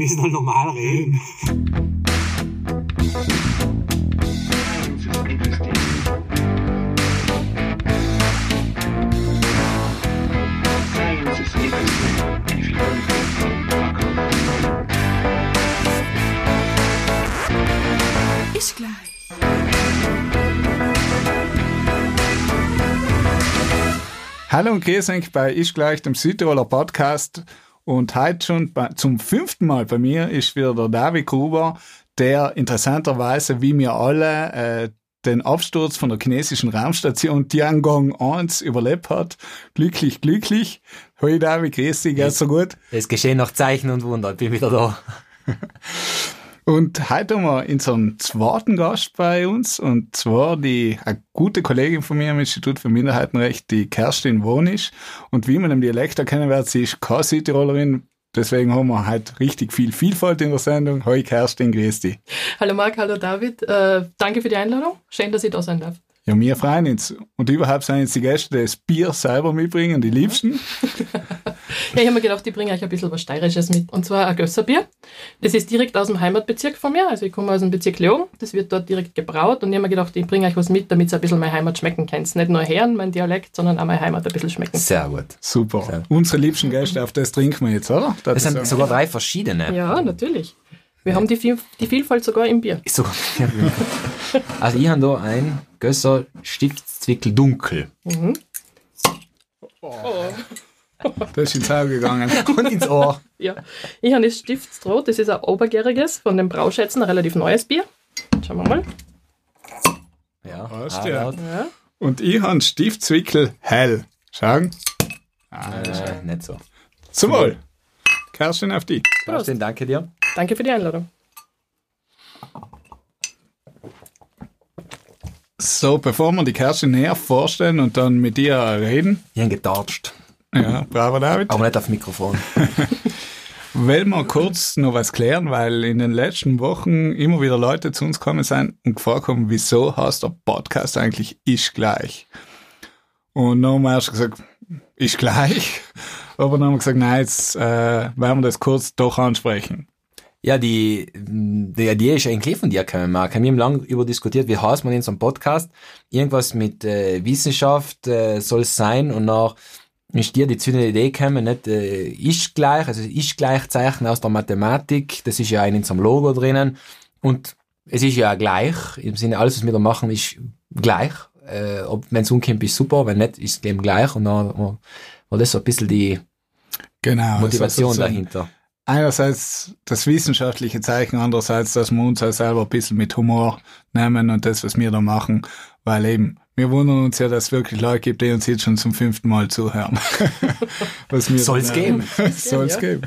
müssen halt normal reden. Gleich. Hallo und grüß euch bei Ich gleich, dem Südtiroler Podcast. Und heute schon zum fünften Mal bei mir ist wieder der David Gruber, der interessanterweise, wie wir alle, äh, den Absturz von der chinesischen Raumstation Tiangong 1 überlebt hat. Glücklich, glücklich. Hoi David, grüß dich, geht's so gut? Es geschehen noch Zeichen und Wunder. Ich bin wieder da. Und heute haben wir unseren zweiten Gast bei uns, und zwar die eine gute Kollegin von mir im Institut für Minderheitenrecht, die Kerstin Wonisch. Und wie man im Dialekt erkennen wird, sie ist keine Südtirolerin, deswegen haben wir heute richtig viel Vielfalt in der Sendung. Hoi Kerstin, grüß dich. Hallo Marc, hallo David. Äh, danke für die Einladung. Schön, dass ich da sein darf. Ja, wir freuen uns. Und überhaupt sind jetzt die Gäste, die das Bier selber mitbringen, die liebsten. Ja, ich habe mir gedacht, ich bringe euch ein bisschen was Steirisches mit. Und zwar ein Gösserbier. Das ist direkt aus dem Heimatbezirk von mir. Also ich komme aus dem Bezirk Leoben. Das wird dort direkt gebraut. Und ich habe mir gedacht, ich bringe euch was mit, damit ihr ein bisschen meine Heimat schmecken könnt. Nicht nur hören, mein Dialekt, sondern auch meine Heimat ein bisschen schmecken. Sehr gut. Super. Sehr. Unsere liebsten Gäste, auf das trinken wir jetzt, oder? Das sind ist- sogar drei verschiedene. Ja, natürlich. Wir haben die, Viel die Vielfalt sogar im Bier. Ist sogar also ich habe da ein Gösser Stiftzwickel dunkel. Das ist ins Auge gegangen. Und ins Ohr. Ja. Ich habe das Stiftsrot. Das ist ein obergäriges von den Brauschätzen, ein relativ neues Bier. Schauen wir mal. Ja. Passt, ah, ja. Und ich habe Stiftswickel hell. Schauen. Äh, nicht so. Zum Wohl. Kerstin auf die. Kerstin, danke dir. Danke für die Einladung. So, bevor wir die Kerstin näher vorstellen und dann mit dir reden, Ich habe gedatscht. Ja, bravo David, Aber nicht auf Mikrofon. will mal kurz noch was klären, weil in den letzten Wochen immer wieder Leute zu uns gekommen sind und gefragt haben, wieso heißt der Podcast eigentlich Ich gleich? Und dann haben wir erst gesagt, Ich gleich. Aber dann haben wir gesagt, nein, jetzt äh, werden wir das kurz doch ansprechen. Ja, die, die Idee ist eigentlich von dir gekommen, Marc. Wir haben lange über diskutiert, wie heißt man in so einem Podcast? Irgendwas mit äh, Wissenschaft äh, soll es sein und nach ist dir die zündende Idee gekommen, nicht äh, ist gleich, also ist Gleichzeichen aus der Mathematik, das ist ja ein in einem Logo drinnen und es ist ja gleich, im Sinne, alles was wir da machen ist gleich. Äh, ob wenn es umkommt, ist super, wenn nicht, ist es eben gleich und dann war das so ein bisschen die Genau. Motivation also dahinter. Einerseits das wissenschaftliche Zeichen, andererseits, dass wir uns auch selber ein bisschen mit Humor nehmen und das, was wir da machen, weil eben, wir wundern uns ja, dass es wirklich Leute gibt, die uns jetzt schon zum fünften Mal zuhören. was wir Soll's dann, äh, geben. Soll's ja. geben.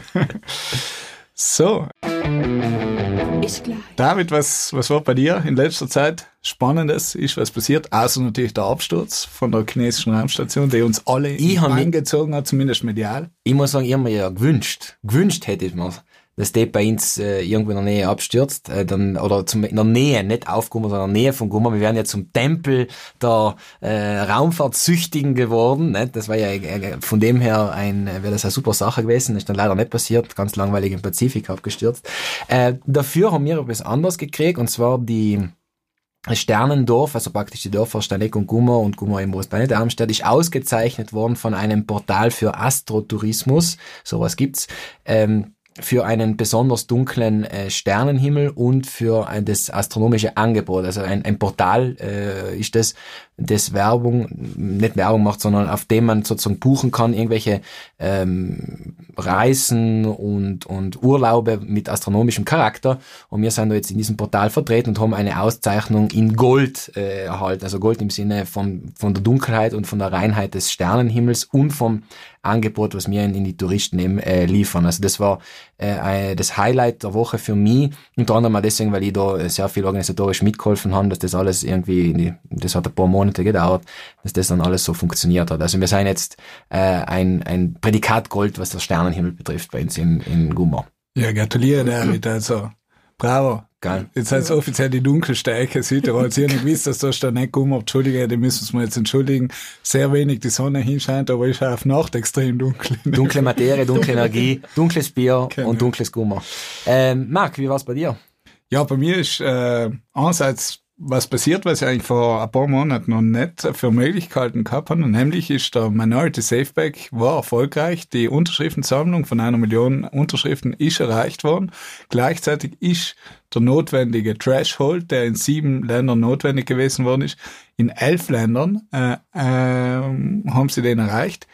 So, Ist gleich. David, was, was war bei dir in letzter Zeit Spannendes? Ist was passiert? Außer natürlich der Absturz von der chinesischen Raumstation, der uns alle angezogen hat, zumindest medial. ich muss sagen, ich habe mir ja gewünscht, gewünscht hätte ich mir, dass der bei uns äh, irgendwo in der Nähe abstürzt, äh, dann, oder zum, in der Nähe, nicht auf Gummer, sondern in der Nähe von Gummer. Wir wären ja zum Tempel der äh, Raumfahrtsüchtigen geworden. Nicht? Das war ja äh, von dem her ein, äh, wäre das eine super Sache gewesen. Ist dann leider nicht passiert, ganz langweilig im Pazifik abgestürzt. Äh, dafür haben wir etwas anderes gekriegt, und zwar die Sternendorf, also praktisch die Dörfer Steineck und Gummer und Gummer im Großplanet Darmstadt, ist ausgezeichnet worden von einem Portal für Astrotourismus, sowas gibt's, ähm, für einen besonders dunklen äh, Sternenhimmel und für ein, das astronomische Angebot. Also ein, ein Portal äh, ist das, das Werbung, nicht Werbung macht, sondern auf dem man sozusagen buchen kann, irgendwelche ähm, Reisen und, und Urlaube mit astronomischem Charakter. Und wir sind da jetzt in diesem Portal vertreten und haben eine Auszeichnung in Gold äh, erhalten. Also Gold im Sinne von, von der Dunkelheit und von der Reinheit des Sternenhimmels und vom Angebot, was wir in, in die Touristen eben äh, liefern. Also das war äh, das Highlight der Woche für mich. Unter anderem auch deswegen, weil ich da sehr viel organisatorisch mitgeholfen habe, dass das alles irgendwie, das hat ein paar Monate gedauert, dass das dann alles so funktioniert hat. Also wir sind jetzt äh, ein, ein Prädikat Gold, was das Sternenhimmel betrifft bei uns in, in Gummer. Ja, gratuliere David. Also, bravo. Geil. Jetzt heißt es offiziell die dunkelste Ecke Südtirols. Ich habe nicht gewusst, dass da nicht gekommen. Entschuldige, die müssen wir jetzt entschuldigen. Sehr wenig die Sonne hinscheint, aber ist auch auf Nacht extrem dunkel. Dunkle Materie, dunkle Energie, dunkles Bier Genau. und dunkles Gummer. Ähm, Marc, wie war's bei dir? Ja, bei mir ist äh, einerseits was passiert, was ich eigentlich vor ein paar Monaten noch nicht für möglich gehalten gehabt habe. Nämlich ist der Minority Safeback war erfolgreich. Die Unterschriftensammlung von einer Million Unterschriften ist erreicht worden. Gleichzeitig ist der notwendige Threshold, der in sieben Ländern notwendig gewesen worden ist, in elf Ländern äh, ähm, haben sie den erreicht.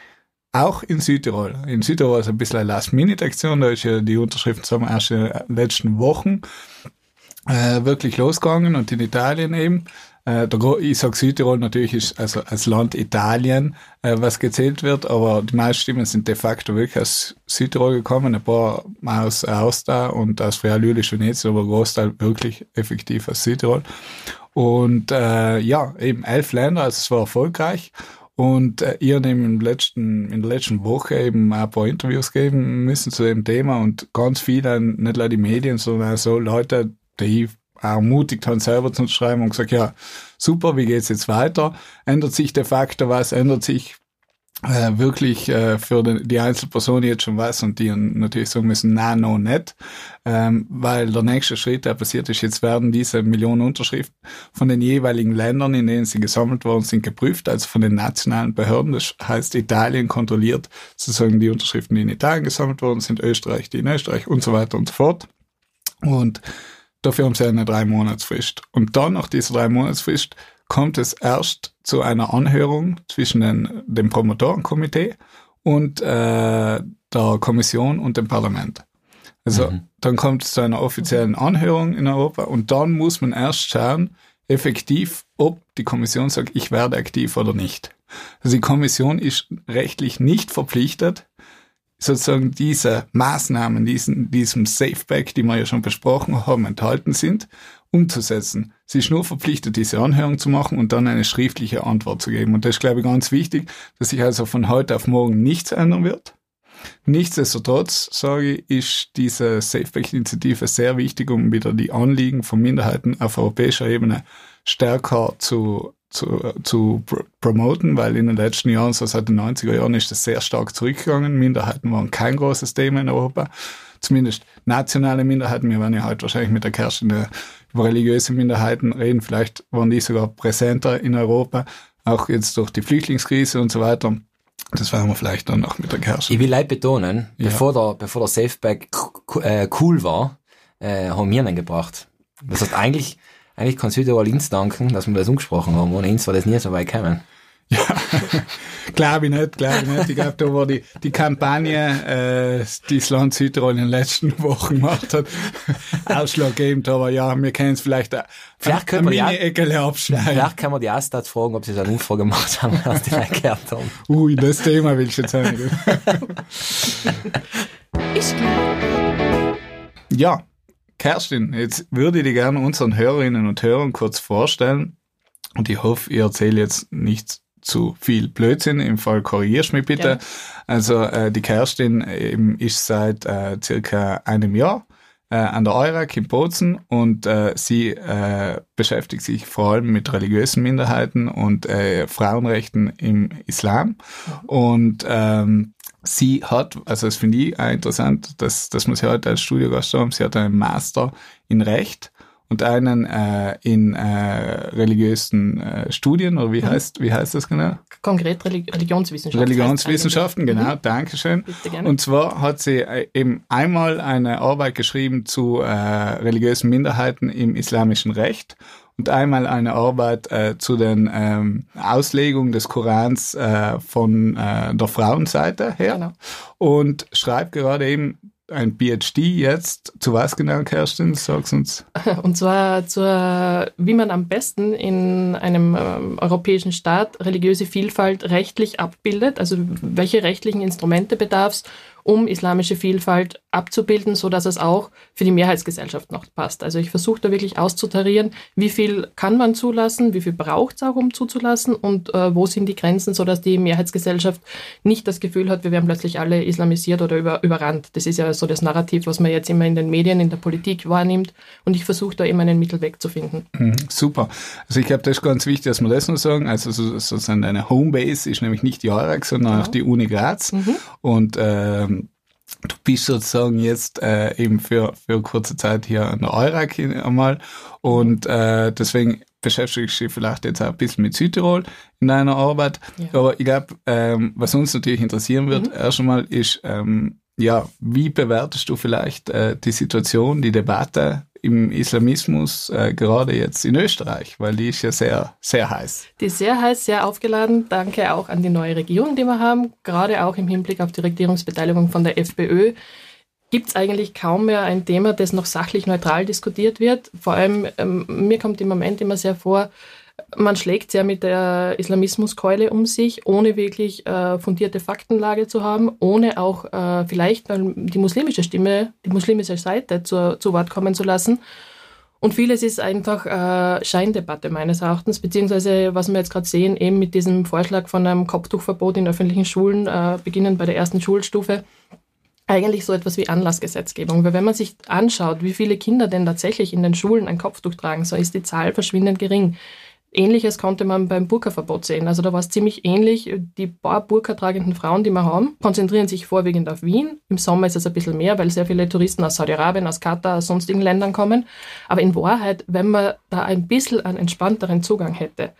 Auch in Südtirol. In Südtirol ist ein bisschen eine Last-Minute-Aktion. Da ist ja die Unterschriftensammlung erst in den letzten Wochen äh, wirklich losgegangen und in Italien eben. Äh, ich sag Südtirol natürlich ist also als Land Italien, äh, was gezählt wird, aber die meisten Stimmen sind de facto wirklich aus Südtirol gekommen, ein paar aus Aosta und aus Frialulisch Venezia, aber Großteil wirklich effektiv aus Südtirol. Und äh, ja, eben elf Länder, also es war erfolgreich. Und äh, ihr habt im letzten, in der letzten Woche eben ein paar Interviews geben müssen zu dem Thema und ganz viele, nicht nur die Medien, sondern so Leute, die ermutigt haben, selber zu schreiben und gesagt, ja, super, wie geht's jetzt weiter? Ändert sich de facto was? Ändert sich äh, wirklich äh, für den, die Einzelperson jetzt schon was und die natürlich sagen müssen, na, no, nicht. Ähm, weil der nächste Schritt, der passiert ist, jetzt werden diese Millionen Unterschriften von den jeweiligen Ländern, in denen sie gesammelt worden sind, geprüft, also von den nationalen Behörden. Das heißt, Italien kontrolliert sozusagen die Unterschriften, die in Italien gesammelt worden sind, Österreich, die in Österreich und so weiter und so fort. Und dafür haben sie eine drei Monatsfrist. Und dann nach dieser drei Monatsfrist kommt es erst zu einer Anhörung zwischen den, dem Promotorenkomitee und äh, der Kommission und dem Parlament. Also dann kommt es zu einer offiziellen Anhörung in Europa und dann muss man erst schauen, effektiv, ob die Kommission sagt, ich werde aktiv oder nicht. Also die Kommission ist rechtlich nicht verpflichtet, sozusagen diese Maßnahmen, diesen, diesem Safeback, die wir ja schon besprochen haben, enthalten sind, umzusetzen. Sie ist nur verpflichtet, diese Anhörung zu machen und dann eine schriftliche Antwort zu geben. Und das ist, glaube ich, ganz wichtig, dass sich also von heute auf morgen nichts ändern wird. Nichtsdestotrotz, sage ich, ist diese Safeback-Initiative sehr wichtig, um wieder die Anliegen von Minderheiten auf europäischer Ebene stärker zu, zu, zu pr promoten, weil in den letzten Jahren, so seit den 90er Jahren, ist das sehr stark zurückgegangen. Minderheiten waren kein großes Thema in Europa. Zumindest nationale Minderheiten. Wir werden ja heute wahrscheinlich mit der Kerstin über religiöse Minderheiten reden. Vielleicht waren die sogar präsenter in Europa, auch jetzt durch die Flüchtlingskrise und so weiter. Das werden wir vielleicht dann noch mit der Kerstin. Ich will leid betonen, Ja. bevor der, bevor der Safeback äh, cool war, äh, haben wir ihn gebracht. Das heißt, eigentlich, eigentlich kann Südtirol uns danken, dass wir das umgesprochen haben. Ohne uns war das nie so weit gekommen. Glaube ich nicht, glaube ich nicht. Ich glaube, da war die, die Kampagne, äh, die das Land Südtirol in den letzten Wochen gemacht hat, ausschlaggebend. Aber ja, wir können es vielleicht ein, Vielleicht können wir ja- Mini-Eckel abschneiden. Vielleicht kann man die Astat fragen, ob sie so eine Umfrage gemacht haben, als die Leute gehört haben. Ui, das Thema will ich jetzt auch nicht. Ich glaube. Ja, Kerstin, jetzt würde ich dir gerne unseren Hörerinnen und Hörern kurz vorstellen. Und ich hoffe, ihr erzählt jetzt nicht zu viel Blödsinn. Im Fall korrigierst mich bitte. Gerne. Also äh, die Kerstin eben ist seit äh, circa einem Jahr äh, an der EURAC in Bozen und äh, sie äh, beschäftigt sich vor allem mit religiösen Minderheiten und äh, Frauenrechten im Islam. Und ähm, sie hat, also das finde ich auch interessant, dass, dass wir sie heute als Studiogast haben, sie hat einen Master in Recht und einen äh, in äh, religiösen äh, Studien, oder wie heißt, wie heißt das genau? Konkret Relig Religionswissenschaft. Religionswissenschaften, genau, Dankeschön. Bitte gerne. Und zwar hat sie äh, eben einmal eine Arbeit geschrieben zu äh, religiösen Minderheiten im islamischen Recht und einmal eine Arbeit äh, zu den ähm, Auslegungen des Korans äh, von äh, der Frauenseite her Genau. und schreibt gerade eben ein PhD jetzt. Zu was genau, Kerstin? Sag's uns. Und zwar zur, wie man am besten in einem ähm, europäischen Staat religiöse Vielfalt rechtlich abbildet, also welche rechtlichen Instrumente bedarf es, um islamische Vielfalt abzubilden, so dass es auch für die Mehrheitsgesellschaft noch passt. Also ich versuche da wirklich auszutarieren, wie viel kann man zulassen, wie viel braucht es auch, um zuzulassen und äh, wo sind die Grenzen, so dass die Mehrheitsgesellschaft nicht das Gefühl hat, wir werden plötzlich alle islamisiert oder über, überrannt. Das ist ja so das Narrativ, was man jetzt immer in den Medien, in der Politik wahrnimmt und ich versuche da immer einen Mittelweg zu finden. Mhm, super. Also ich glaube, das ist ganz wichtig, dass wir das noch sagen. Also so- sozusagen deine Homebase ist nämlich nicht die EURAG, sondern auch die Uni Graz. Und ähm, du bist sozusagen jetzt äh, eben für, für kurze Zeit hier an der EURAG hin- einmal. Und äh, deswegen beschäftigst du dich vielleicht jetzt auch ein bisschen mit Südtirol in deiner Arbeit. Ja. Aber ich glaube, ähm, was uns natürlich interessieren wird, erst einmal ist, ähm, ja, wie bewertest du vielleicht äh, die Situation, die Debatte im Islamismus, äh, gerade jetzt in Österreich, weil die ist ja sehr, sehr heiß. Die ist sehr heiß, sehr aufgeladen. Danke auch an die neue Regierung, die wir haben. Gerade auch im Hinblick auf die Regierungsbeteiligung von der FPÖ gibt es eigentlich kaum mehr ein Thema, das noch sachlich neutral diskutiert wird. Vor allem, ähm, mir kommt im Moment immer sehr vor, man schlägt sehr mit der Islamismuskeule um sich, ohne wirklich äh, fundierte Faktenlage zu haben, ohne auch äh, vielleicht die muslimische Stimme, die muslimische Seite zu, zu Wort kommen zu lassen. Und vieles ist einfach äh, Scheindebatte meines Erachtens, beziehungsweise was wir jetzt gerade sehen, eben mit diesem Vorschlag von einem Kopftuchverbot in öffentlichen Schulen, äh, beginnend bei der ersten Schulstufe, eigentlich so etwas wie Anlassgesetzgebung. Weil wenn man sich anschaut, wie viele Kinder denn tatsächlich in den Schulen ein Kopftuch tragen, so ist die Zahl verschwindend gering. Ähnliches konnte man beim Burka-Verbot sehen. Also da war es ziemlich ähnlich. Die paar Burka tragenden Frauen, die wir haben, konzentrieren sich vorwiegend auf Wien. Im Sommer ist es ein bisschen mehr, weil sehr viele Touristen aus Saudi-Arabien, aus Katar, aus sonstigen Ländern kommen. Aber in Wahrheit, wenn man da ein bisschen einen entspannteren Zugang hätte,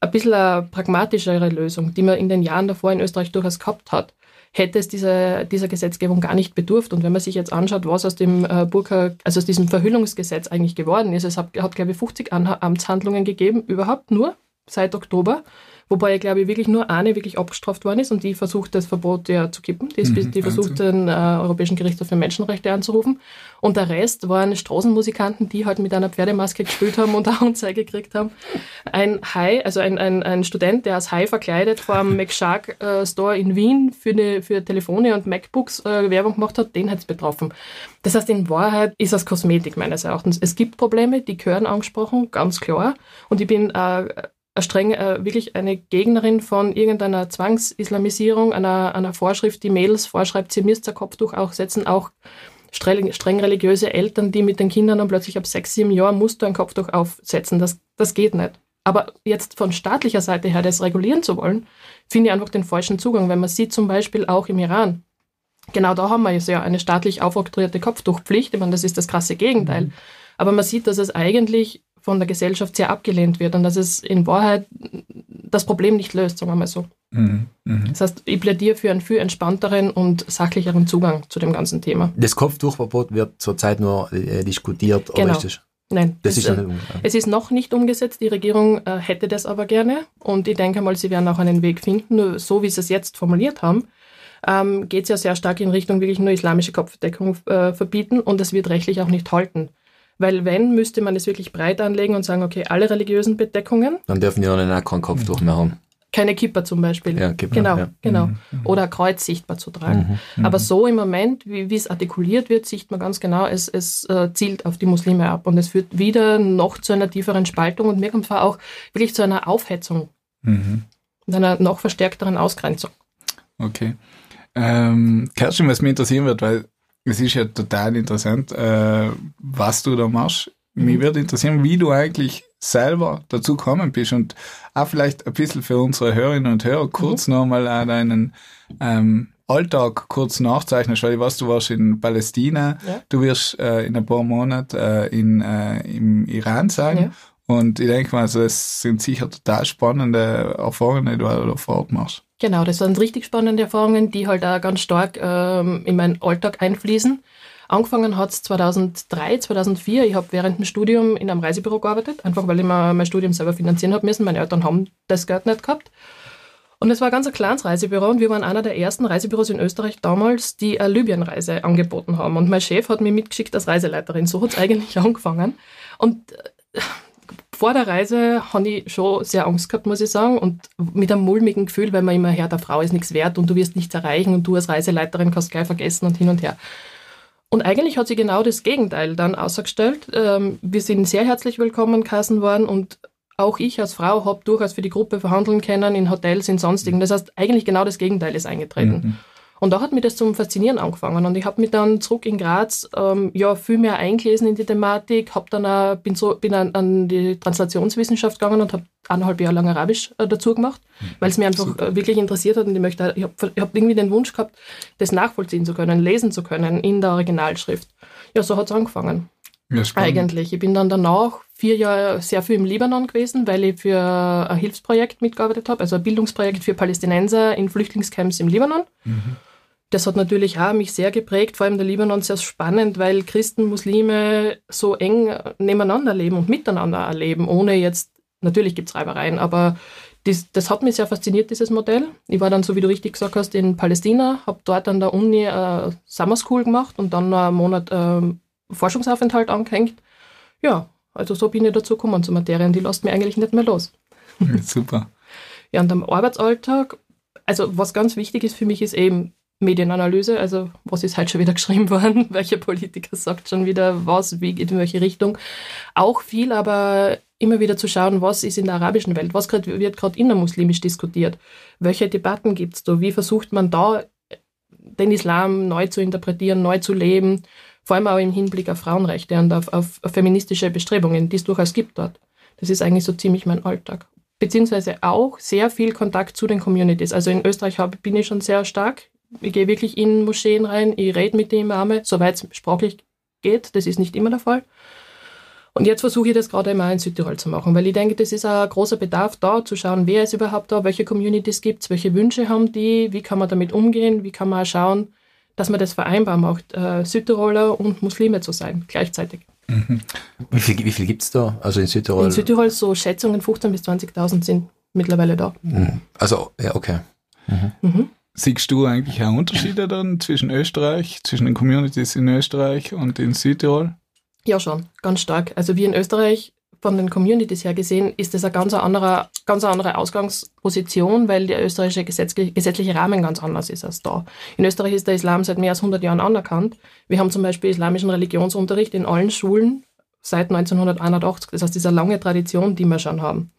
ein bisschen eine pragmatischere Lösung, die man in den Jahren davor in Österreich durchaus gehabt hat, hätte es dieser, dieser Gesetzgebung gar nicht bedurft. Und wenn man sich jetzt anschaut, was aus dem äh, Burka, also aus diesem Verhüllungsgesetz eigentlich geworden ist, es hat, hat glaube ich, 50 Anha Amtshandlungen gegeben, überhaupt nur seit Oktober. Wobei, glaube ich, wirklich nur eine wirklich abgestraft worden ist und die versucht, das Verbot ja zu kippen. Die, Mhm, die versucht, den äh, Europäischen Gerichtshof für Menschenrechte anzurufen. Und der Rest waren Straßenmusikanten, die halt mit einer Pferdemaske gespielt haben und eine Anzeige gekriegt haben. Ein Hai, also ein, ein, ein Student, der als Hai verkleidet vor einem McShark äh, Store in Wien für, eine, für Telefone und MacBooks äh, Werbung gemacht hat, den hat es betroffen. Das heißt, in Wahrheit ist das Kosmetik meines Erachtens. Es gibt Probleme, die gehören angesprochen, ganz klar. Und ich bin äh, streng, äh, wirklich eine Gegnerin von irgendeiner Zwangsislamisierung, einer, einer Vorschrift, die Mädels vorschreibt, sie müsst ein Kopftuch auch setzen, auch streng, streng religiöse Eltern, die mit den Kindern dann plötzlich ab sechs, sieben Jahren musst du ein Kopftuch aufsetzen. Das, das geht nicht. Aber jetzt von staatlicher Seite her das regulieren zu wollen, finde ich einfach den falschen Zugang. Wenn man sieht zum Beispiel auch im Iran, genau da haben wir jetzt ja eine staatlich aufoktroyierte Kopftuchpflicht. Ich meine, das ist das krasse Gegenteil. Aber man sieht, dass es eigentlich von der Gesellschaft sehr abgelehnt wird und dass es in Wahrheit das Problem nicht löst, sagen wir mal so. Mhm. Mhm. Das heißt, ich plädiere für einen viel entspannteren und sachlicheren Zugang zu dem ganzen Thema. Das Kopftuchverbot wird zurzeit nur äh, diskutiert, oder Genau. ist das? Nein, Das ist äh, es ist noch nicht umgesetzt. Die Regierung äh, hätte das aber gerne und ich denke mal, sie werden auch einen Weg finden. Nur so wie sie es jetzt formuliert haben, ähm, geht es ja sehr stark in Richtung wirklich nur islamische Kopfdeckung äh, verbieten und das wird rechtlich auch nicht halten. Weil wenn, müsste man es wirklich breit anlegen und sagen, okay, alle religiösen Bedeckungen, dann dürfen die dann auch keinen Kopftuch mehr haben. keine Kipper zum Beispiel. Ja, Kippa, genau, ja. Mhm. genau. Oder Kreuz sichtbar zu tragen. Aber so im Moment, wie, wie es artikuliert wird, sieht man ganz genau, es, es äh, zielt auf die Muslime ab und es führt wieder noch zu einer tieferen Spaltung und mir kommt vor auch wirklich zu einer Aufhetzung Mhm. und einer noch verstärkteren Ausgrenzung. Okay. Ähm, Kerstin, was mich interessieren wird, weil es ist ja total interessant, äh, was du da machst. Mich würde interessieren, wie du eigentlich selber dazu gekommen bist und auch vielleicht ein bisschen für unsere Hörerinnen und Hörer kurz nochmal auch deinen ähm, Alltag kurz nachzeichnest, weil ich weiß, du warst in Palästina, Ja. du wirst äh, in ein paar Monaten äh, in, äh, im Iran sein Ja. und ich denke mal, also es sind sicher total spannende Erfahrungen, die du da vor Ort machst. Genau, das waren richtig spannende Erfahrungen, die halt auch ganz stark ähm, in meinen Alltag einfließen. Angefangen hat es 2003, 2004. Ich habe während dem Studium in einem Reisebüro gearbeitet, einfach weil ich mir mein Studium selber finanzieren habe müssen. Meine Eltern haben das Geld nicht gehabt. Und es war ganz ein kleines Reisebüro und wir waren einer der ersten Reisebüros in Österreich damals, die eine Libyen-Reise angeboten haben. Und mein Chef hat mich mitgeschickt als Reiseleiterin. So hat es eigentlich angefangen. Und äh, vor der Reise habe ich schon sehr Angst gehabt, muss ich sagen, und mit einem mulmigen Gefühl, weil man immer hört, der Frau ist nichts wert und du wirst nichts erreichen und du als Reiseleiterin kannst gleich vergessen und hin und her. Und eigentlich hat sie genau das Gegenteil dann ausgestellt. Ähm, wir sind sehr herzlich willkommen geheißen worden und auch ich als Frau habe durchaus für die Gruppe verhandeln können in Hotels, in sonstigen. Das heißt, eigentlich genau das Gegenteil ist eingetreten. Mhm. Und da hat mir das zum Faszinieren angefangen. Und ich habe mich dann zurück in Graz ähm, ja, viel mehr eingelesen in die Thematik, hab dann auch, bin, so, bin an, an die Translationswissenschaft gegangen und habe eineinhalb Jahre lang Arabisch äh, dazu gemacht, weil es mir einfach äh, wirklich interessiert hat und ich möchte, ich habe hab irgendwie den Wunsch gehabt, das nachvollziehen zu können, lesen zu können in der Originalschrift. Ja, so hat es angefangen. Ja. Eigentlich. Ich bin dann danach vier Jahre sehr viel im Libanon gewesen, weil ich für ein Hilfsprojekt mitgearbeitet habe, also ein Bildungsprojekt für Palästinenser in Flüchtlingscamps im Libanon. Das hat natürlich auch mich sehr geprägt, vor allem der Libanon sehr spannend, weil Christen, Muslime so eng nebeneinander leben und miteinander erleben, ohne jetzt, natürlich gibt es Reibereien, aber das, das hat mich sehr fasziniert, dieses Modell. Ich war dann, so wie du richtig gesagt hast, in Palästina, habe dort an der Uni äh, Summer School gemacht und dann noch einen Monat ähm, Forschungsaufenthalt angehängt. Ja, also so bin ich dazu gekommen zur Materie und die lässt mir eigentlich nicht mehr los. Super. Ja, und am Arbeitsalltag, also was ganz wichtig ist für mich, ist eben Medienanalyse, also was ist halt schon wieder geschrieben worden, welcher Politiker sagt schon wieder was, wie geht in welche Richtung. Auch viel, aber immer wieder zu schauen, was ist in der arabischen Welt, was grad, wird gerade innermuslimisch diskutiert, welche Debatten gibt es da, wie versucht man da den Islam neu zu interpretieren, neu zu leben, vor allem auch im Hinblick auf Frauenrechte und auf, auf, auf feministische Bestrebungen, die es durchaus gibt dort. Das ist eigentlich so ziemlich mein Alltag. Beziehungsweise auch sehr viel Kontakt zu den Communities. Also in Österreich bin ich schon sehr stark. Ich gehe wirklich in Moscheen rein, ich rede mit den Imame, soweit es sprachlich geht. Das ist nicht immer der Fall. Und jetzt versuche ich das gerade einmal in Südtirol zu machen, weil ich denke, das ist ein großer Bedarf da, zu schauen, wer ist überhaupt da, welche Communities gibt es, welche Wünsche haben die, wie kann man damit umgehen, wie kann man auch schauen, dass man das vereinbar macht, äh, Südtiroler und Muslime zu sein, gleichzeitig. Wie viel, wie viel gibt's da? Also in Südtirol? In Südtirol so Schätzungen 15.000 bis 20.000 sind mittlerweile da. Mhm. Also, ja, okay. Siehst du eigentlich auch Unterschiede dann zwischen Österreich, zwischen den Communities in Österreich und in Südtirol? Ja, schon, ganz stark. Also wie in Österreich von den Communities her gesehen, ist das eine ganz andere, ganz andere Ausgangsposition, weil der österreichische gesetzliche, Rahmen ganz anders ist als da. In Österreich ist der Islam seit mehr als 100 Jahren anerkannt. Wir haben zum Beispiel islamischen Religionsunterricht in allen Schulen seit 1981. Das heißt, diese lange Tradition, die wir schon haben.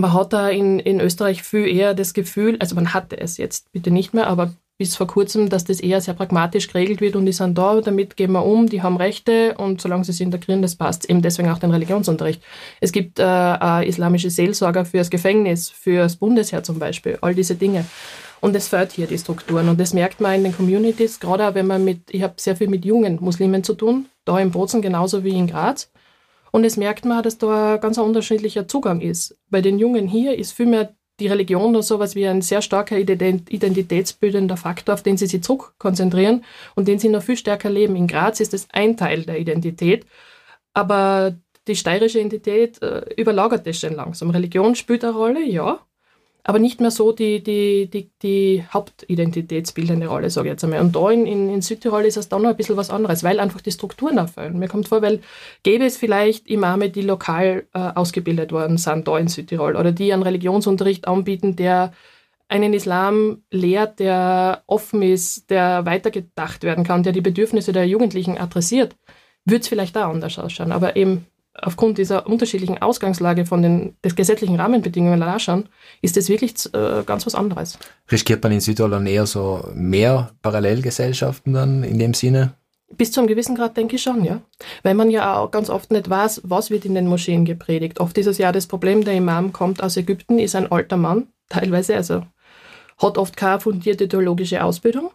Man hat da in, in Österreich viel eher das Gefühl, also man hatte es jetzt bitte nicht mehr, aber bis vor kurzem, dass das eher sehr pragmatisch geregelt wird und die sind da, damit gehen wir um, die haben Rechte und solange sie sich integrieren, das passt. Eben deswegen auch den Religionsunterricht. Es gibt äh, islamische Seelsorger fürs Gefängnis, fürs Bundesheer zum Beispiel, all diese Dinge. Und es fördert hier die Strukturen. Und das merkt man in den Communities, gerade auch wenn man mit, ich habe sehr viel mit jungen Muslimen zu tun, da in Bozen genauso wie in Graz. Und es merkt man, dass da ein ganz unterschiedlicher Zugang ist. Bei den Jungen hier ist vielmehr die Religion oder sowas wie ein sehr starker ident- identitätsbildender Faktor, auf den sie sich zurückkonzentrieren und den sie noch viel stärker leben. In Graz ist es ein Teil der Identität, aber die steirische Identität äh, überlagert das schon langsam. Religion spielt eine Rolle, ja, aber nicht mehr so die, die, die, die hauptidentitätsbildende Rolle, sage ich jetzt einmal. Und da in, in, in Südtirol ist es dann noch ein bisschen was anderes, weil einfach die Strukturen auffallen. Mir kommt vor, weil gäbe es vielleicht Imame, die lokal äh, ausgebildet worden sind, da in Südtirol, oder die einen Religionsunterricht anbieten, der einen Islam lehrt, der offen ist, der weitergedacht werden kann, der die Bedürfnisse der Jugendlichen adressiert, würde es vielleicht da anders ausschauen. Aber eben aufgrund dieser unterschiedlichen Ausgangslage von den des gesetzlichen Rahmenbedingungen anschauen, ist das wirklich äh, ganz was anderes. Riskiert man in Südtirol eher so mehr Parallelgesellschaften dann in dem Sinne? Bis zu einem gewissen Grad denke ich schon, ja. Weil man ja auch ganz oft nicht weiß, was wird in den Moscheen gepredigt. Oft ist es ja das Problem, der Imam kommt aus Ägypten, ist ein alter Mann, teilweise, also hat oft keine fundierte theologische Ausbildung,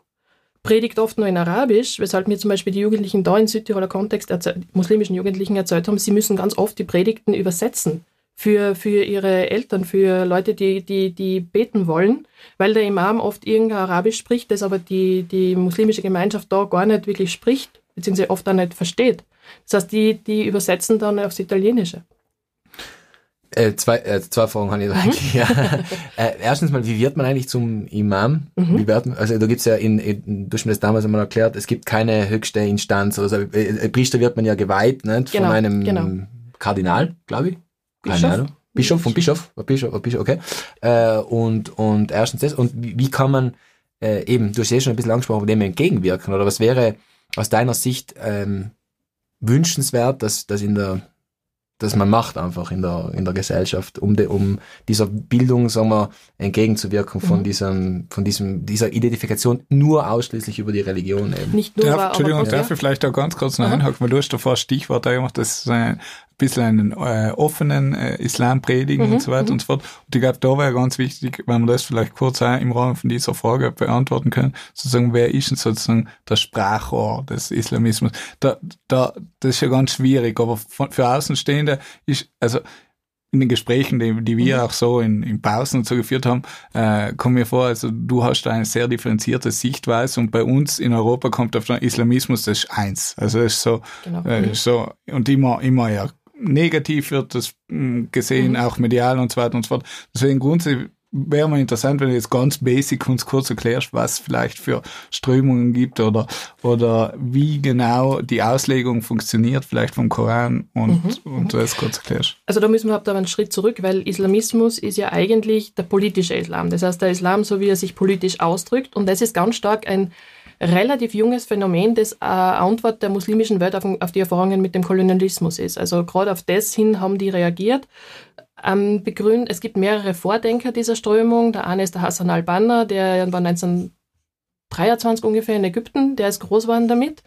predigt oft nur in Arabisch, weshalb mir zum Beispiel die Jugendlichen da in Südtiroler Kontext, muslimischen Jugendlichen erzählt haben, sie müssen ganz oft die Predigten übersetzen für, für ihre Eltern, für Leute, die, die, die beten wollen, weil der Imam oft irgendein Arabisch spricht, das aber die, die muslimische Gemeinschaft da gar nicht wirklich spricht, beziehungsweise oft auch nicht versteht. Das heißt, die, die übersetzen dann aufs Italienische. Äh, zwei, äh, zwei Fragen habe ich da eigentlich. Ja. äh, erstens mal, wie wird man eigentlich zum Imam? Mhm. Wie wird man, also da gibt's ja in, in, du hast mir das damals einmal erklärt, es gibt keine höchste Instanz. Also äh, Priester wird man ja geweiht, nicht? Genau, Von einem genau. Kardinal, glaube ich. Keine Bischof? Ahnung. Bischof, vom Bischof, Bischof, Bischof, okay. Äh, und, und erstens das, und wie, wie kann man äh, eben, du hast ja schon ein bisschen angesprochen, dem entgegenwirken, oder was wäre aus deiner Sicht ähm, wünschenswert, dass, dass in der dass man macht einfach in der, in der Gesellschaft, um, de, um dieser Bildung, sagen wir, entgegenzuwirken von Mhm. diesem, von diesem, dieser Identifikation nur ausschließlich über die Religion eben. Nicht nur, Darf, aber, Entschuldigung, aber darf ich vielleicht auch ganz kurz noch einhaken, weil du hast davor Stichwort gemacht, das ist ein bisschen einen äh, offenen äh, Islam predigen Mhm, und so weiter mhm. und so fort. Und ich glaube, da wäre ganz wichtig, wenn wir das vielleicht kurz auch im Rahmen von dieser Frage beantworten können, sozusagen, wer ist denn sozusagen das Sprachrohr des Islamismus? Da, da, das ist ja ganz schwierig, aber von, für Außenstehende ist, also in den Gesprächen, die, die wir auch so in, in Pausen und so geführt haben, äh, kommt mir vor, also du hast da eine sehr differenzierte Sichtweise und bei uns in Europa kommt auf den Islamismus das ist eins. Also das ist so, Genau. äh, Mhm. so und immer, immer ja negativ wird das mh, gesehen, Mhm. auch medial und so weiter und so fort. Deswegen grundsätzlich wäre mal interessant, wenn du jetzt ganz basic uns kurz erklärst, was vielleicht für Strömungen gibt oder, oder wie genau die Auslegung funktioniert, vielleicht vom Koran und, Mhm, und das kurz erklärst. Also da müssen wir aber einen Schritt zurück, weil Islamismus ist ja eigentlich der politische Islam. Das heißt, der Islam, so wie er sich politisch ausdrückt. Und das ist ganz stark ein relativ junges Phänomen, das eine Antwort der muslimischen Welt auf, die Erfahrungen mit dem Kolonialismus ist. Also gerade auf das hin haben die reagiert. Ähm, es gibt mehrere Vordenker dieser Strömung. Der eine ist der Hassan al-Banna, der war 1923 ungefähr in Ägypten, der ist groß geworden damit.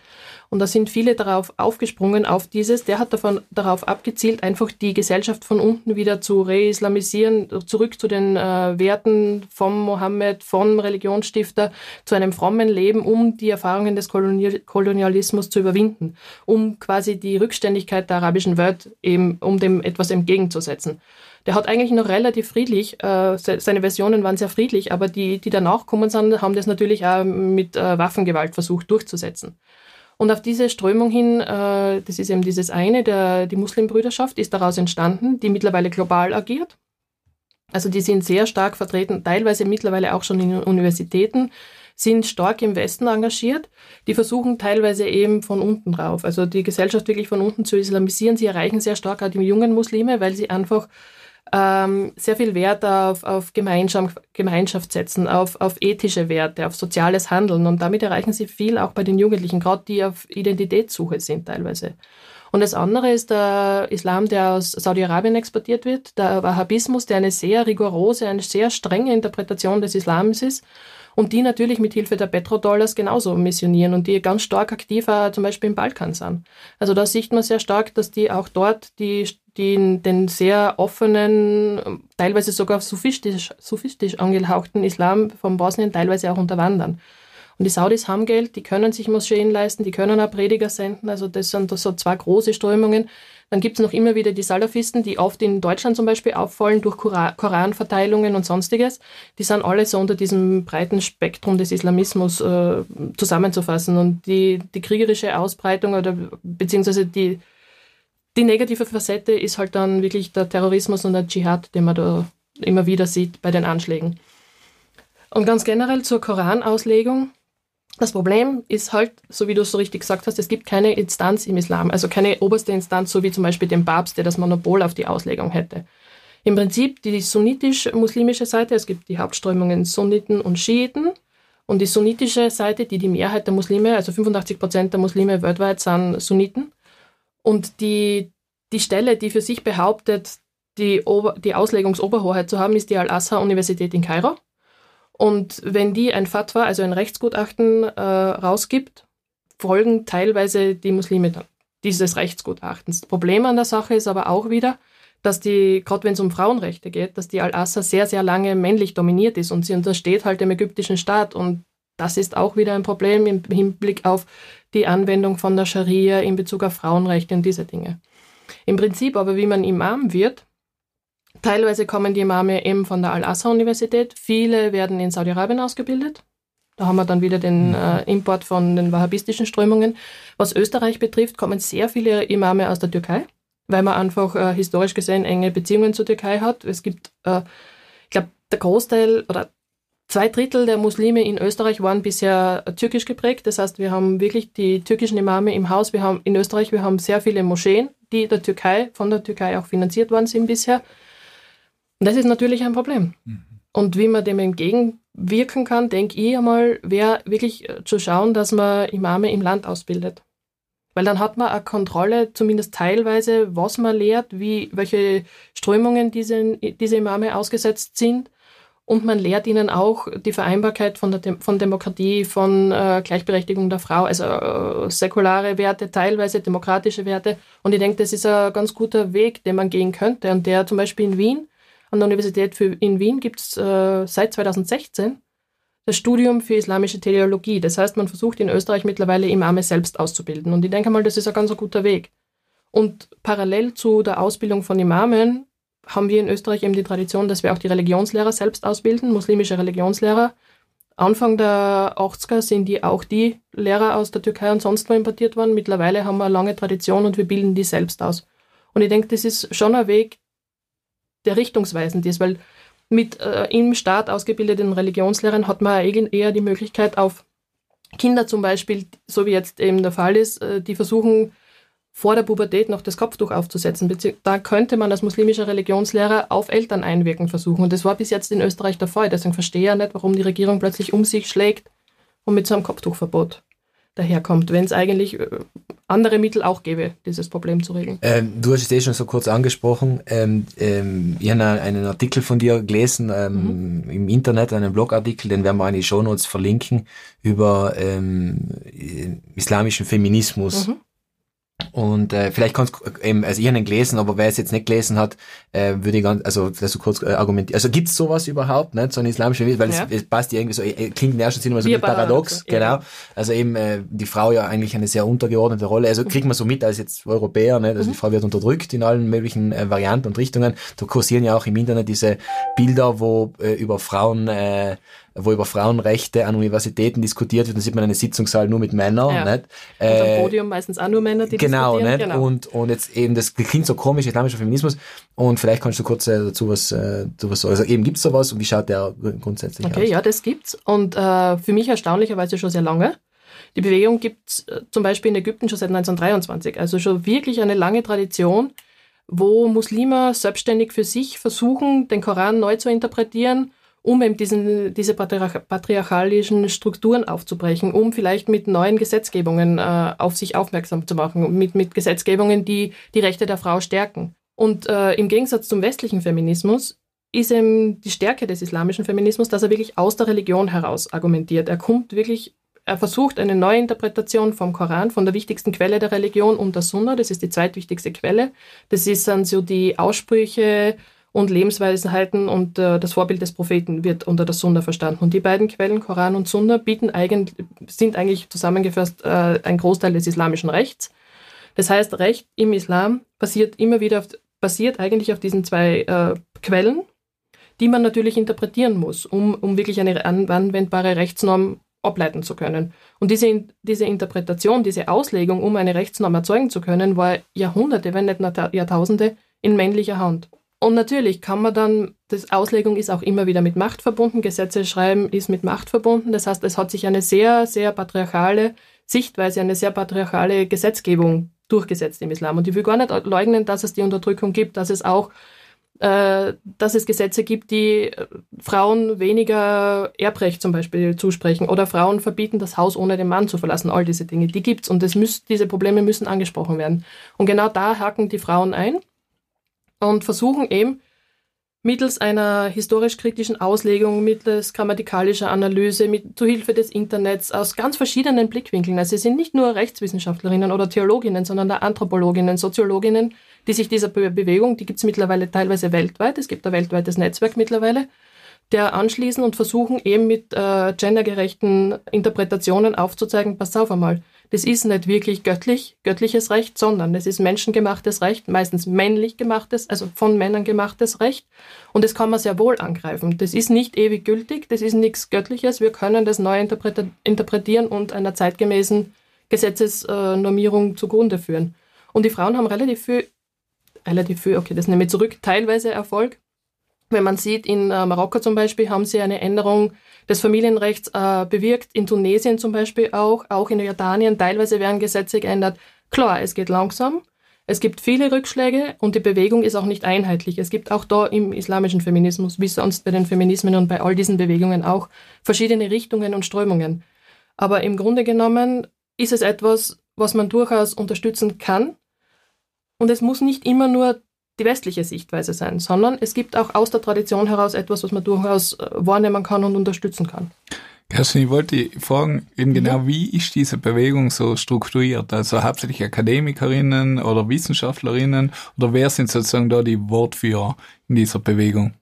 Und da sind viele darauf aufgesprungen, auf dieses. Der hat davon, darauf abgezielt, einfach die Gesellschaft von unten wieder zu reislamisieren, zurück zu den äh, Werten vom Mohammed, vom Religionsstifter, zu einem frommen Leben, um die Erfahrungen des Kolonial Kolonialismus zu überwinden, um quasi die Rückständigkeit der arabischen Welt eben, um dem etwas entgegenzusetzen. Der hat eigentlich noch relativ friedlich, äh, se- seine Versionen waren sehr friedlich, aber die, die danach gekommen sind, haben das natürlich auch mit äh, Waffengewalt versucht durchzusetzen. Und auf diese Strömung hin, äh, das ist eben dieses eine, der, die Muslimbrüderschaft ist daraus entstanden, die mittlerweile global agiert. Also die sind sehr stark vertreten, teilweise mittlerweile auch schon in Universitäten, sind stark im Westen engagiert. Die versuchen teilweise eben von unten drauf, also die Gesellschaft wirklich von unten zu islamisieren. Sie erreichen sehr stark auch die jungen Muslime, weil sie einfach ähm, sehr viel Wert auf, auf Gemeinschaft, Gemeinschaft setzen, auf, auf ethische Werte, auf soziales Handeln. Und damit erreichen sie viel auch bei den Jugendlichen, gerade die auf Identitätssuche sind teilweise. Und das andere ist der Islam, der aus Saudi-Arabien exportiert wird, der Wahhabismus, der eine sehr rigorose, eine sehr strenge Interpretation des Islams ist und die natürlich mit Hilfe der Petrodollars genauso missionieren und die ganz stark aktiv auch zum Beispiel im Balkan sind. Also da sieht man sehr stark, dass die auch dort die, die den sehr offenen, teilweise sogar sophistisch, sophistisch angehauchten Islam von Bosnien teilweise auch unterwandern. Und die Saudis haben Geld, die können sich Moscheen leisten, die können auch Prediger senden. Also das sind so zwei große Strömungen. Dann gibt es noch immer wieder die Salafisten, die oft in Deutschland zum Beispiel auffallen durch Kora- Koranverteilungen und sonstiges. Die sind alle so unter diesem breiten Spektrum des Islamismus äh, zusammenzufassen. Und die, die kriegerische Ausbreitung oder beziehungsweise die, die negative Facette ist halt dann wirklich der Terrorismus und der Dschihad, den man da immer wieder sieht bei den Anschlägen. Und ganz generell zur Koranauslegung. Das Problem ist halt, so wie du es so richtig gesagt hast, es gibt keine Instanz im Islam, also keine oberste Instanz, so wie zum Beispiel den Papst, der das Monopol auf die Auslegung hätte. Im Prinzip die sunnitisch-muslimische Seite, es gibt die Hauptströmungen Sunniten und Schiiten und die sunnitische Seite, die die Mehrheit der Muslime, also 85 Prozent der Muslime weltweit sind Sunniten. Und die, die Stelle, die für sich behauptet, die, Ober, die Auslegungsoberhoheit zu haben, ist die Al-Azhar-Universität in Kairo. Und wenn die ein Fatwa, also ein Rechtsgutachten äh, rausgibt, folgen teilweise die Muslime dann dieses Rechtsgutachtens. Das Problem an der Sache ist aber auch wieder, dass die, gerade wenn es um Frauenrechte geht, dass die Al-Assad sehr, sehr lange männlich dominiert ist und sie untersteht halt dem ägyptischen Staat. Und das ist auch wieder ein Problem im Hinblick auf die Anwendung von der Scharia in Bezug auf Frauenrechte und diese Dinge. Im Prinzip aber, wie man Imam wird, Teilweise kommen die Imame eben von der Al-Azhar-Universität. Viele werden in Saudi-Arabien ausgebildet. Da haben wir dann wieder den äh, Import von den wahhabistischen Strömungen. Was Österreich betrifft, kommen sehr viele Imame aus der Türkei, weil man einfach äh, historisch gesehen enge Beziehungen zur Türkei hat. Es gibt, äh, ich glaube, der Großteil oder Zwei Drittel der Muslime in Österreich waren bisher türkisch geprägt. Das heißt, wir haben wirklich die türkischen Imame im Haus. Wir haben in Österreich, wir haben sehr viele Moscheen, die der Türkei, von der Türkei auch finanziert worden sind bisher. Und das ist natürlich ein Problem. Und wie man dem entgegenwirken kann, denke ich einmal, wäre wirklich äh, zu schauen, dass man Imame im Land ausbildet. Weil dann hat man eine Kontrolle, zumindest teilweise, was man lehrt, wie, welche Strömungen diese, diese Imame ausgesetzt sind. Und man lehrt ihnen auch die Vereinbarkeit von, der Dem von Demokratie, von äh, Gleichberechtigung der Frau, also äh, säkulare Werte, teilweise demokratische Werte. Und ich denke, das ist ein ganz guter Weg, den man gehen könnte. Und der zum Beispiel in Wien, an der Universität in Wien gibt es äh, seit 2016 das Studium für islamische Theologie. Das heißt, man versucht in Österreich mittlerweile Imame selbst auszubilden. Und ich denke mal, das ist ein ganz guter Weg. Und parallel zu der Ausbildung von Imamen haben wir in Österreich eben die Tradition, dass wir auch die Religionslehrer selbst ausbilden, muslimische Religionslehrer. Anfang der 80er sind die auch die Lehrer aus der Türkei und sonst wo importiert worden. Mittlerweile haben wir eine lange Tradition und wir bilden die selbst aus. Und ich denke, das ist schon ein Weg, der richtungsweisend ist, weil mit äh, im Staat ausgebildeten Religionslehrern hat man eher die Möglichkeit auf Kinder zum Beispiel, so wie jetzt eben der Fall ist, äh, die versuchen vor der Pubertät noch das Kopftuch aufzusetzen. Da könnte man als muslimischer Religionslehrer auf Eltern einwirken versuchen. Und das war bis jetzt in Österreich der Fall. Deswegen verstehe ich ja nicht, warum die Regierung plötzlich um sich schlägt und mit so einem Kopftuchverbot daherkommt, wenn es eigentlich äh, andere Mittel auch gäbe, dieses Problem zu regeln. Ähm, du hast es eh schon so kurz angesprochen. Ähm, ähm, ich habe einen Artikel von dir gelesen ähm, mhm. im Internet, einen Blogartikel, den werden wir in die Shownotes verlinken, über ähm, islamischen Feminismus. Mhm. Und äh, vielleicht kannst du äh, eben, also ich habe ihn gelesen, aber wer es jetzt nicht gelesen hat, äh, würde ich ganz, also dass du kurz äh, argumentieren. Also gibt's sowas überhaupt, nicht? So ein islamischer Weil ja. es, es, passt ja irgendwie so, äh, klingt in der ersten Sinne so ein paradox, genau. Ja. Also eben äh, die Frau ja eigentlich eine sehr untergeordnete Rolle. Also kriegt man so mit als jetzt Europäer, nicht? Also mhm. die Frau wird unterdrückt in allen möglichen äh, Varianten und Richtungen. Da kursieren ja auch im Internet diese Bilder, wo äh, über Frauen äh, wo über Frauenrechte an Universitäten diskutiert wird, dann sieht man einen Sitzungssaal nur mit Männern. Ja. Nicht? Und am äh, Podium meistens auch nur Männer, die genau, diskutieren. Nicht? Genau, und, und jetzt eben, das klingt so komisch, islamischer Feminismus, und vielleicht kannst du kurz äh, dazu was, äh, dazu was sagen. Also eben gibt's sowas und wie schaut der grundsätzlich okay, aus? Okay, ja, das gibt's und äh, für mich erstaunlicherweise schon sehr lange. Die Bewegung gibt's äh, zum Beispiel in Ägypten schon seit 1923, also schon wirklich eine lange Tradition, wo Muslime selbstständig für sich versuchen, den Koran neu zu interpretieren um eben diesen, diese patriarchalischen Strukturen aufzubrechen, um vielleicht mit neuen Gesetzgebungen äh, auf sich aufmerksam zu machen, mit, mit Gesetzgebungen, die die Rechte der Frau stärken. Und äh, im Gegensatz zum westlichen Feminismus ist eben die Stärke des islamischen Feminismus, dass er wirklich aus der Religion heraus argumentiert. Er kommt wirklich, er versucht eine neue Interpretation vom Koran, von der wichtigsten Quelle der Religion und der Sunna, das ist die zweitwichtigste Quelle. Das ist dann so die Aussprüche, und Lebensweisheiten und äh, das Vorbild des Propheten wird unter der Sunna verstanden. Und die beiden Quellen, Koran und Sunna, bieten eigentlich, sind eigentlich zusammengefasst äh, ein Großteil des islamischen Rechts. Das heißt, Recht im Islam basiert immer wieder auf, basiert eigentlich auf diesen zwei äh, Quellen, die man natürlich interpretieren muss, um, um wirklich eine anwendbare Rechtsnorm ableiten zu können. Und diese, diese Interpretation, diese Auslegung, um eine Rechtsnorm erzeugen zu können, war Jahrhunderte, wenn nicht Jahrtausende in männlicher Hand. Und natürlich kann man dann, das Auslegung ist auch immer wieder mit Macht verbunden, Gesetze schreiben ist mit Macht verbunden. Das heißt, es hat sich eine sehr, sehr patriarchale Sichtweise, eine sehr patriarchale Gesetzgebung durchgesetzt im Islam. Und ich will gar nicht leugnen, dass es die Unterdrückung gibt, dass es auch äh, dass es Gesetze gibt, die äh, Frauen weniger Erbrecht zum Beispiel zusprechen oder Frauen verbieten, das Haus ohne den Mann zu verlassen. All diese Dinge, die gibt's und das müß, diese Probleme müssen angesprochen werden. Und genau da haken die Frauen ein und versuchen eben mittels einer historisch-kritischen Auslegung, mittels grammatikalischer Analyse, mit Hilfe des Internets aus ganz verschiedenen Blickwinkeln. Also sie sind nicht nur Rechtswissenschaftlerinnen oder Theologinnen, sondern auch Anthropologinnen, Soziologinnen, die sich dieser Bewegung, die gibt es mittlerweile teilweise weltweit, es gibt ein weltweites Netzwerk mittlerweile, der anschließen und versuchen eben mit äh, gendergerechten Interpretationen aufzuzeigen, pass auf einmal, das ist nicht wirklich göttlich, göttliches Recht, sondern das ist menschengemachtes Recht, meistens männlich gemachtes, also von Männern gemachtes Recht. Und das kann man sehr wohl angreifen. Das ist nicht ewig gültig, das ist nichts Göttliches. Wir können das neu interpretieren und einer zeitgemäßen Gesetzesnormierung zugrunde führen. Und die Frauen haben relativ viel, relativ viel, okay, das nehme ich zurück, teilweise Erfolg, Wenn man sieht, in äh, Marokko zum Beispiel haben sie eine Änderung des Familienrechts äh, bewirkt, in Tunesien zum Beispiel auch, auch in Jordanien, teilweise werden Gesetze geändert. Klar, es geht langsam, es gibt viele Rückschläge und die Bewegung ist auch nicht einheitlich. Es gibt auch da im islamischen Feminismus, wie sonst bei den Feminismen und bei all diesen Bewegungen auch, verschiedene Richtungen und Strömungen. Aber im Grunde genommen ist es etwas, was man durchaus unterstützen kann. Und es muss nicht immer nur die westliche Sichtweise sein, sondern es gibt auch aus der Tradition heraus etwas, was man durchaus äh, wahrnehmen kann und unterstützen kann. Kerstin, ich wollte fragen, eben genau, wie ist diese Bewegung so strukturiert? Also hauptsächlich Akademikerinnen oder Wissenschaftlerinnen oder wer sind sozusagen da die Wortführer in dieser Bewegung?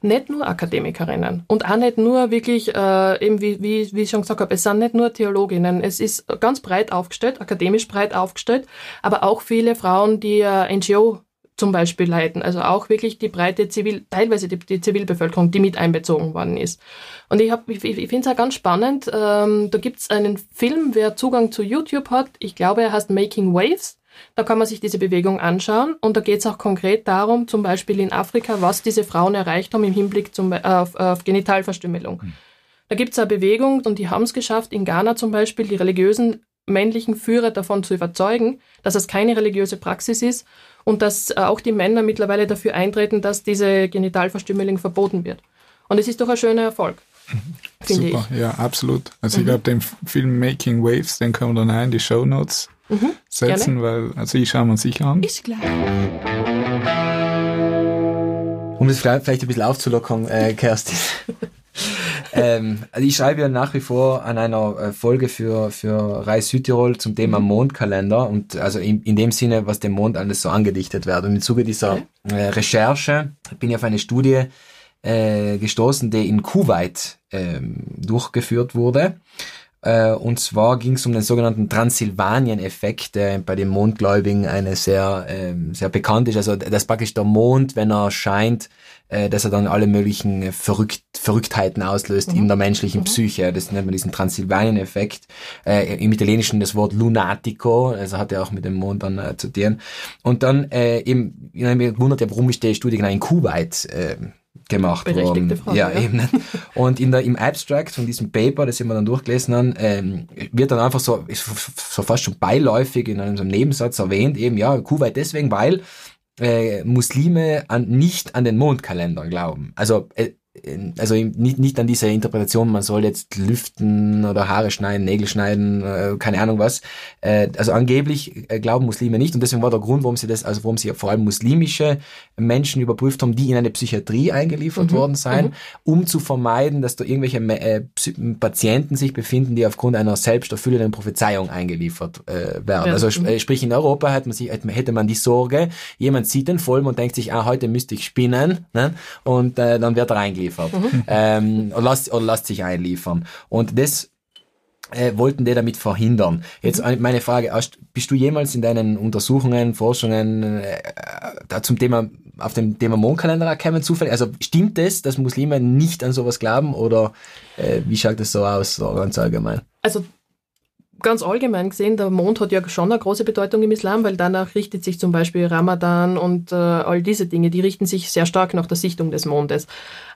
Nicht nur Akademikerinnen und auch nicht nur wirklich, äh, eben wie, wie, wie ich schon gesagt habe, es sind nicht nur Theologinnen, es ist ganz breit aufgestellt, akademisch breit aufgestellt, aber auch viele Frauen, die äh, NGO zum Beispiel leiten, also auch wirklich die breite Zivil, teilweise die, die Zivilbevölkerung, die mit einbezogen worden ist. Und ich, hab- ich, ich finde es auch ganz spannend, ähm, da gibt es einen Film, wer Zugang zu YouTube hat, ich glaube, er heißt Making Waves, da kann man sich diese Bewegung anschauen. Und da geht es auch konkret darum, zum Beispiel in Afrika, was diese Frauen erreicht haben im Hinblick zum, Be- auf, auf Genitalverstümmelung. Da gibt es eine Bewegung und die haben es geschafft, in Ghana zum Beispiel die religiösen männlichen Führer davon zu überzeugen, dass es keine religiöse Praxis ist und dass äh, auch die Männer mittlerweile dafür eintreten, dass diese Genitalverstümmelung verboten wird. Und es ist doch ein schöner Erfolg, finde Super, ich. ja, absolut. Also ich glaube, den Film Making Waves, den können wir dann auch in die Show Notes setzen, weil, also ich schaue mir sicher an. Ist klar. Um das vielleicht vielleicht ein bisschen aufzulockern, äh, Kerstin. ähm, also ich schreibe ja nach wie vor an einer äh, Folge für, für Reis Südtirol zum Thema Mondkalender und also in, in dem Sinne, was dem Mond alles so angedichtet wird. Und im Zuge dieser äh, Recherche bin ich auf eine Studie äh, gestoßen, die in Kuwait ähm, durchgeführt wurde. Äh, Und zwar ging es um den sogenannten Transsilvanien-Effekt, der bei den Mondgläubigen eine sehr, ähm, sehr bekannt ist. Also dass praktisch der Mond, wenn er scheint, äh, dass er dann alle möglichen äh, Verrückt Verrücktheiten auslöst in der menschlichen Psyche. Das nennt man diesen Transsilvanien-Effekt. Äh, Im Italienischen das Wort lunatico, also hat er auch mit dem Mond dann äh, zu tun. Und dann äh, eben, ich habe mich gewundert, warum ist die Studie genau in Kuwait äh, gemacht worden. Frage, ja, ja. eben. Und in der, im Abstract von diesem Paper, das mir dann durchgelesen habe, ähm, wird dann einfach so, so fast schon beiläufig in einem so einem Nebensatz erwähnt, eben, ja, Kuwait deswegen, weil äh, Muslime an, nicht an den Mondkalender glauben. Also, äh, also nicht, nicht an diese Interpretation, man soll jetzt lüften oder Haare schneiden, Nägel schneiden, äh, keine Ahnung was. Äh, also angeblich äh, glauben Muslime nicht und deswegen war der Grund, warum sie das, also warum sie vor allem muslimische Menschen überprüft haben, die in eine Psychiatrie eingeliefert worden seien, um zu vermeiden, dass da irgendwelche Patienten sich befinden, die aufgrund einer selbsterfüllenden Prophezeiung eingeliefert werden. Ja. Also sp äh, sprich in Europa hat man sich, hätte man die Sorge, jemand sieht den Film und denkt sich, ah, heute müsste ich spinnen, ne? und dann wird er eingeliefert ähm, oder, lässt, oder lässt sich einliefern. Und das äh, wollten die damit verhindern. Jetzt äh, meine Frage, hast, bist du jemals in deinen Untersuchungen, Forschungen äh, da zum Thema auf dem Thema Mondkalender gekommen zufällig? Also stimmt es, dass Muslime nicht an sowas glauben oder äh, wie schaut das so aus, so ganz allgemein? Also ganz allgemein gesehen, der Mond hat ja schon eine große Bedeutung im Islam, weil danach richtet sich zum Beispiel Ramadan und äh, all diese Dinge, die richten sich sehr stark nach der Sichtung des Mondes.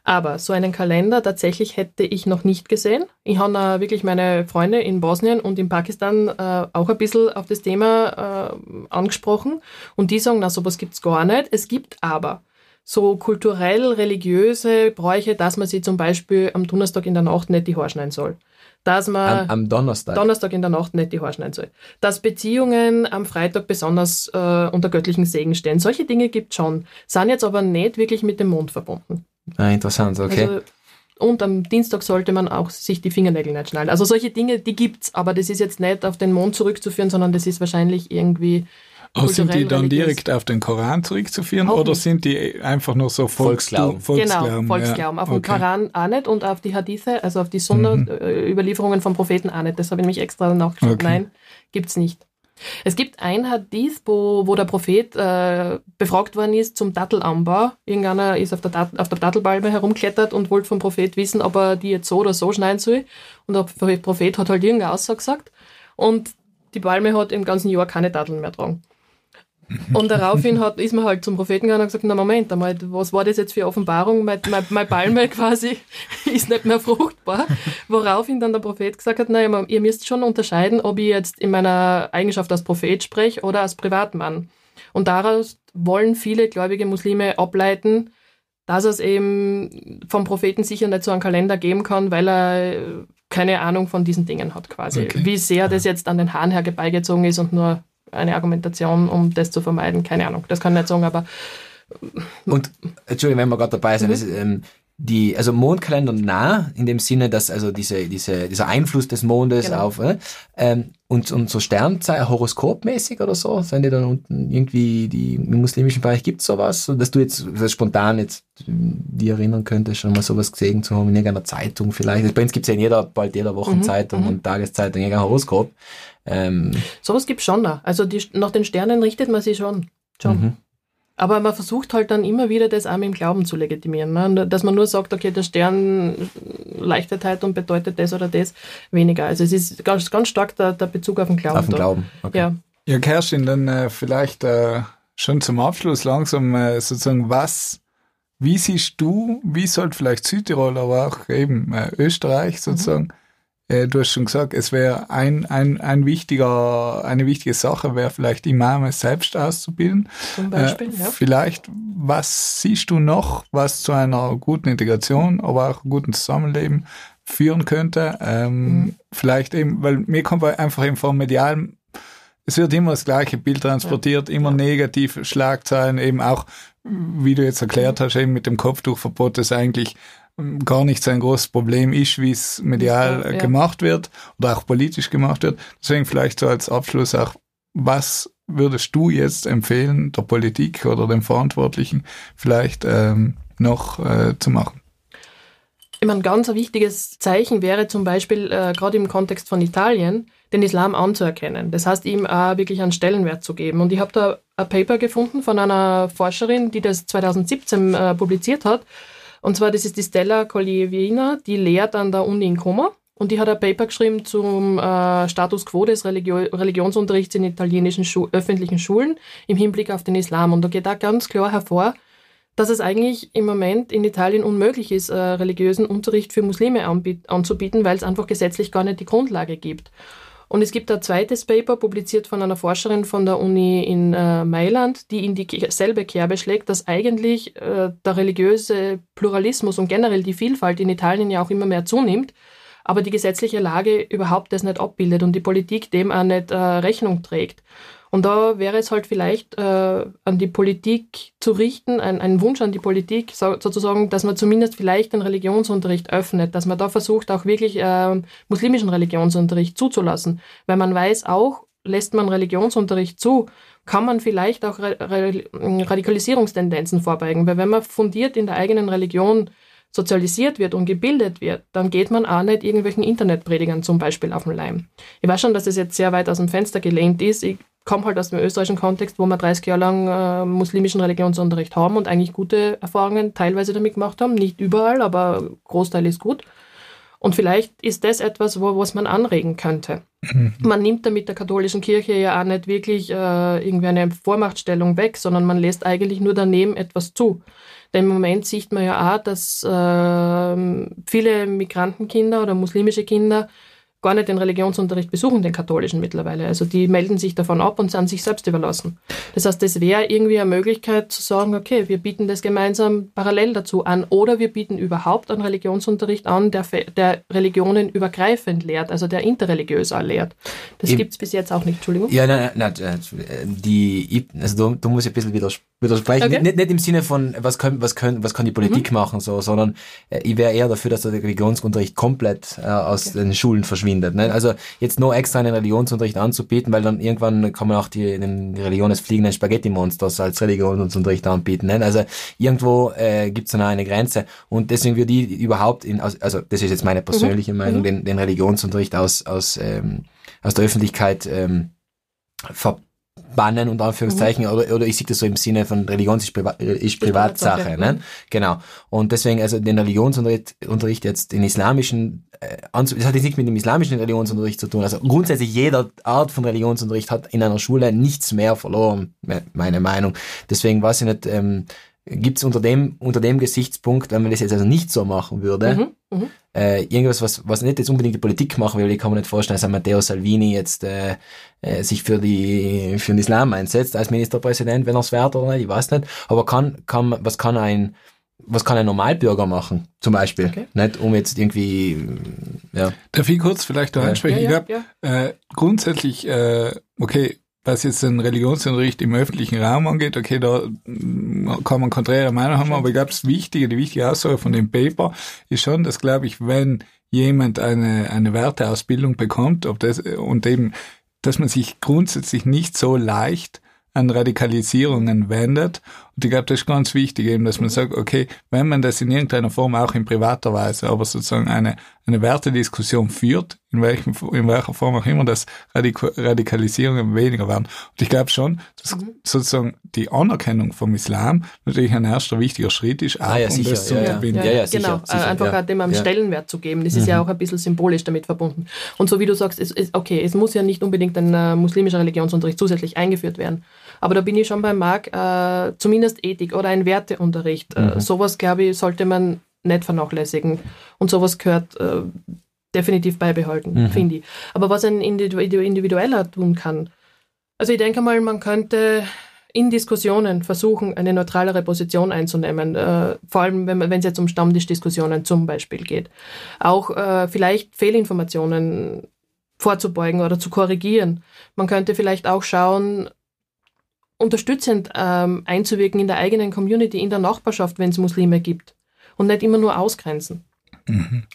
Aber so einen Kalender tatsächlich hätte ich noch nicht gesehen. Ich habe äh, wirklich meine Freunde in Bosnien und in Pakistan äh, auch ein bisschen auf das Thema äh, angesprochen und die sagen, na sowas gibt's gar nicht. Es gibt aber so kulturell religiöse Bräuche, dass man sich zum Beispiel am Donnerstag in der Nacht nicht die Haare schneiden soll. Dass man Am, am Donnerstag. Donnerstag in der Nacht nicht die Haare schneiden soll. Dass Beziehungen am Freitag besonders äh, unter göttlichen Segen stehen. Solche Dinge gibt schon, sind jetzt aber nicht wirklich mit dem Mond verbunden. ah, interessant, okay. Also, und am Dienstag sollte man auch sich die Fingernägel nicht schneiden. Also solche Dinge, die gibt's, aber das ist jetzt nicht auf den Mond zurückzuführen, sondern das ist wahrscheinlich irgendwie Aber sind die dann religiös. direkt auf den Koran zurückzuführen Auch oder nicht. sind die einfach nur so Volksglauben. Volksglauben? Genau, Volksglauben. ja. Auf den Okay. Koran auch nicht und auf die Hadithe, also auf die Sunna-Überlieferungen vom Propheten auch nicht. Das habe ich nämlich extra nachgeschaut. Okay. Nein, gibt's nicht. Es gibt ein Hadith, wo, wo der Prophet äh, befragt worden ist zum Dattelanbau. Irgendeiner ist auf der, Dat auf der Dattelbalme herumklettert und wollte vom Prophet wissen, ob er die jetzt so oder so schneiden soll. Und der Prophet hat halt irgendeine Aussage gesagt. Und die Palme hat im ganzen Jahr keine Datteln mehr tragen. Und daraufhin hat, ist man halt zum Propheten gegangen und gesagt, na Moment einmal, was war das jetzt für Offenbarung? Mein, mein, mein Palme quasi ist nicht mehr fruchtbar. Woraufhin dann der Prophet gesagt hat, naja, ihr müsst schon unterscheiden, ob ich jetzt in meiner Eigenschaft als Prophet spreche oder als Privatmann. Und daraus wollen viele gläubige Muslime ableiten, dass es eben vom Propheten sicher nicht so einen Kalender geben kann, weil er keine Ahnung von diesen Dingen hat quasi. Okay. Wie sehr das jetzt an den Haaren herbeigezogen ist und nur eine Argumentation, um das zu vermeiden, keine Ahnung. Das kann ich nicht sagen, aber Und, Entschuldigung, wenn wir gerade dabei sind, das, ähm, die, also Mondkalender nah, in dem Sinne, dass also diese, diese, dieser Einfluss des Mondes Genau. auf, äh, ähm, und, und so Sternzeit, horoskopmäßig oder so, sind die dann unten irgendwie, die, im muslimischen Bereich gibt's sowas, so, dass du jetzt so spontan jetzt ähm, die erinnern könntest, schon mal sowas gesehen zu haben in irgendeiner Zeitung vielleicht. Also bei uns gibt's ja in jeder, bald jeder Wochenzeitung mhm. und Tageszeitung irgendein Horoskop. Ähm, sowas gibt schon da. Also die, nach den Sternen richtet man sich schon. schon. Mhm. Aber man versucht halt dann immer wieder, das auch mit dem Glauben zu legitimieren. Ne? Dass man nur sagt, okay, der Stern Leichtigkeit und bedeutet das oder das weniger. Also es ist ganz, ganz stark der, der Bezug auf den Glauben. auf den da. Glauben. Okay. Ja. Ja, Kerstin, dann äh, vielleicht äh, schon zum Abschluss langsam äh, sozusagen, was, wie siehst du, wie sollte vielleicht Südtirol, aber auch eben äh, Österreich sozusagen, äh, du hast schon gesagt, es wäre ein, ein, ein wichtiger, eine wichtige Sache, wäre vielleicht Imame selbst auszubilden. Zum Beispiel, äh, ja. Vielleicht, was siehst du noch, was zu einer guten Integration, aber auch guten Zusammenleben führen könnte? Ähm, Mhm. Vielleicht eben, weil mir kommt einfach eben vom medialen es wird immer das gleiche Bild transportiert, immer negative Schlagzeilen, eben auch, wie du jetzt erklärt hast, eben mit dem Kopftuchverbot, das eigentlich gar nicht so ein großes Problem ist, wie es medial Ja, ja. gemacht wird oder auch politisch gemacht wird. Deswegen vielleicht so als Abschluss auch, was würdest du jetzt empfehlen, der Politik oder dem Verantwortlichen vielleicht ähm, noch äh, zu machen? Ich meine, ganz ein wichtiges Zeichen wäre zum Beispiel, äh, gerade im Kontext von Italien, den Islam anzuerkennen. Das heißt, ihm auch wirklich einen Stellenwert zu geben. Und ich habe da ein Paper gefunden von einer Forscherin, die das 2017 äh, publiziert hat. Und zwar, das ist die Stella Collievina, die lehrt an der Uni in Como. Und die hat ein Paper geschrieben zum äh, Status quo des Religio Religionsunterrichts in italienischen Schu öffentlichen Schulen im Hinblick auf den Islam. Und da geht da ganz klar hervor, dass es eigentlich im Moment in Italien unmöglich ist, äh, religiösen Unterricht für Muslime anzubieten, weil es einfach gesetzlich gar nicht die Grundlage gibt. Und es gibt ein zweites Paper, publiziert von einer Forscherin von der Uni in äh, Mailand, die in dieselbe Kerbe schlägt, dass eigentlich äh, der religiöse Pluralismus und generell die Vielfalt in Italien ja auch immer mehr zunimmt, aber die gesetzliche Lage überhaupt das nicht abbildet und die Politik dem auch nicht äh, Rechnung trägt. Und da wäre es halt vielleicht äh, an die Politik zu richten, ein, ein Wunsch an die Politik so, sozusagen, dass man zumindest vielleicht den Religionsunterricht öffnet, dass man da versucht, auch wirklich äh, muslimischen Religionsunterricht zuzulassen. Weil man weiß auch, lässt man Religionsunterricht zu, kann man vielleicht auch Ra Ra Radikalisierungstendenzen vorbeugen. Weil wenn man fundiert in der eigenen Religion sozialisiert wird und gebildet wird, dann geht man auch nicht irgendwelchen Internetpredigern zum Beispiel auf den Leim. Ich weiß schon, dass es jetzt sehr weit aus dem Fenster gelehnt ist. Ich komme halt aus dem österreichischen Kontext, wo wir 30 Jahre lang äh, muslimischen Religionsunterricht haben und eigentlich gute Erfahrungen teilweise damit gemacht haben. Nicht überall, aber Großteil ist gut. Und vielleicht ist das etwas, wo, was man anregen könnte. Man nimmt damit der katholischen Kirche ja auch nicht wirklich äh, irgendwie eine Vormachtstellung weg, sondern man lässt eigentlich nur daneben etwas zu. Denn im Moment sieht man ja auch, dass äh, viele Migrantenkinder oder muslimische Kinder gar nicht den Religionsunterricht besuchen, den katholischen mittlerweile. Also die melden sich davon ab und sind sich selbst überlassen. Das heißt, das wäre irgendwie eine Möglichkeit zu sagen, okay, wir bieten das gemeinsam parallel dazu an oder wir bieten überhaupt einen Religionsunterricht an, der, der Religionen übergreifend lehrt, also der interreligiös auch lehrt. Das Eben. gibt's bis jetzt auch nicht, Entschuldigung. Ja, nein, nein, nein, äh, die, also da, da muss ich ein bisschen widers- widersprechen. Okay. Nicht, nicht im Sinne von, was können, was können, was kann die Politik machen, so, sondern äh, ich wäre eher dafür, dass der Religionsunterricht komplett äh, aus den Schulen verschwindet. Ne? Also jetzt nur extra einen Religionsunterricht anzubieten, weil dann irgendwann kann man auch die, die Religion des fliegenden Spaghetti-Monsters als Religionsunterricht anbieten. Ne? Also irgendwo äh, gibt es dann auch eine Grenze und deswegen würde ich überhaupt, in, also das ist jetzt meine persönliche Meinung, den, den Religionsunterricht aus, aus, ähm, aus der Öffentlichkeit ähm, ver bannen, unter Anführungszeichen, oder, oder ich sehe das so im Sinne von Religion ist, Priva ist Privatsache. Ne? Genau. Und deswegen, also den Religionsunterricht Unterricht jetzt den islamischen, äh, das hat jetzt nichts mit dem islamischen Religionsunterricht zu tun. Also grundsätzlich jeder Art von Religionsunterricht hat in einer Schule nichts mehr verloren, me- meine Meinung. Deswegen weiß ich nicht, ähm, gibt's unter dem, unter dem Gesichtspunkt, wenn man das jetzt also nicht so machen würde, Mhm, mhm. äh, irgendwas, was, was nicht jetzt unbedingt die Politik machen will, ich kann mir nicht vorstellen, dass ein Matteo Salvini jetzt äh, äh, sich für die für den Islam einsetzt als Ministerpräsident, wenn er es wird oder nicht, ich weiß nicht. Aber kann, kann, was kann ein was kann ein Normalbürger machen, zum Beispiel, Okay. nicht um jetzt irgendwie, ja, Darf ich kurz vielleicht da Ja. einsprechen? Ja, ja, ich glaube, äh, grundsätzlich, äh, okay, was jetzt den Religionsunterricht im öffentlichen Raum angeht, okay, da mm, kann man konträre Meinung haben, aber ich glaube, das Wichtige, die wichtige Aussage von dem Paper ist schon, dass, glaube ich, wenn jemand eine, eine Werteausbildung bekommt, ob das, und eben, dass man sich grundsätzlich nicht so leicht an Radikalisierungen wendet. Und ich glaube, das ist ganz wichtig, eben, dass man sagt, okay, wenn man das in irgendeiner Form auch in privater Weise, aber sozusagen eine, eine Wertediskussion führt, in, welchem, in welcher Form auch immer, dass Radik Radikalisierungen weniger werden. Und ich glaube schon, dass sozusagen die Anerkennung vom Islam natürlich ein erster wichtiger Schritt ist, auch Ah, ja, um sicher, das zu ja, ja. unterbinden. Ja, ja, sicher, genau, sicher, äh, einfach ja. auch dem Ja. Stellenwert zu geben. Das ist ja auch ein bisschen symbolisch damit verbunden. Und so wie du sagst, es ist okay, es muss ja nicht unbedingt ein äh, muslimischer Religionsunterricht zusätzlich eingeführt werden. Aber da bin ich schon bei Marc, äh, zumindest Ethik oder ein Werteunterricht. Äh, sowas, glaube ich, sollte man nicht vernachlässigen. Und sowas gehört äh, definitiv beibehalten, finde ich. Aber was ein Individu Individueller tun kann, also ich denke mal, man könnte in Diskussionen versuchen, eine neutralere Position einzunehmen, äh, vor allem wenn es jetzt um Stammtischdiskussionen zum Beispiel geht. Auch äh, vielleicht Fehlinformationen vorzubeugen oder zu korrigieren. Man könnte vielleicht auch schauen, unterstützend ähm, einzuwirken in der eigenen Community, in der Nachbarschaft, wenn es Muslime gibt. Und nicht immer nur ausgrenzen.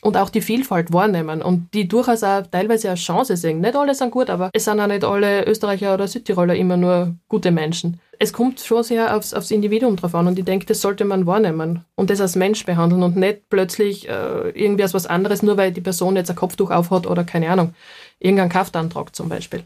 Und auch die Vielfalt wahrnehmen und die durchaus auch teilweise als Chance sehen. Nicht alle sind gut, aber es sind auch nicht alle Österreicher oder Südtiroler immer nur gute Menschen. Es kommt schon sehr aufs, aufs Individuum drauf an und ich denke, das sollte man wahrnehmen und das als Mensch behandeln und nicht plötzlich äh, irgendwie als was anderes, nur weil die Person jetzt ein Kopftuch aufhat oder keine Ahnung, irgendeinen Kaftantrag zum Beispiel.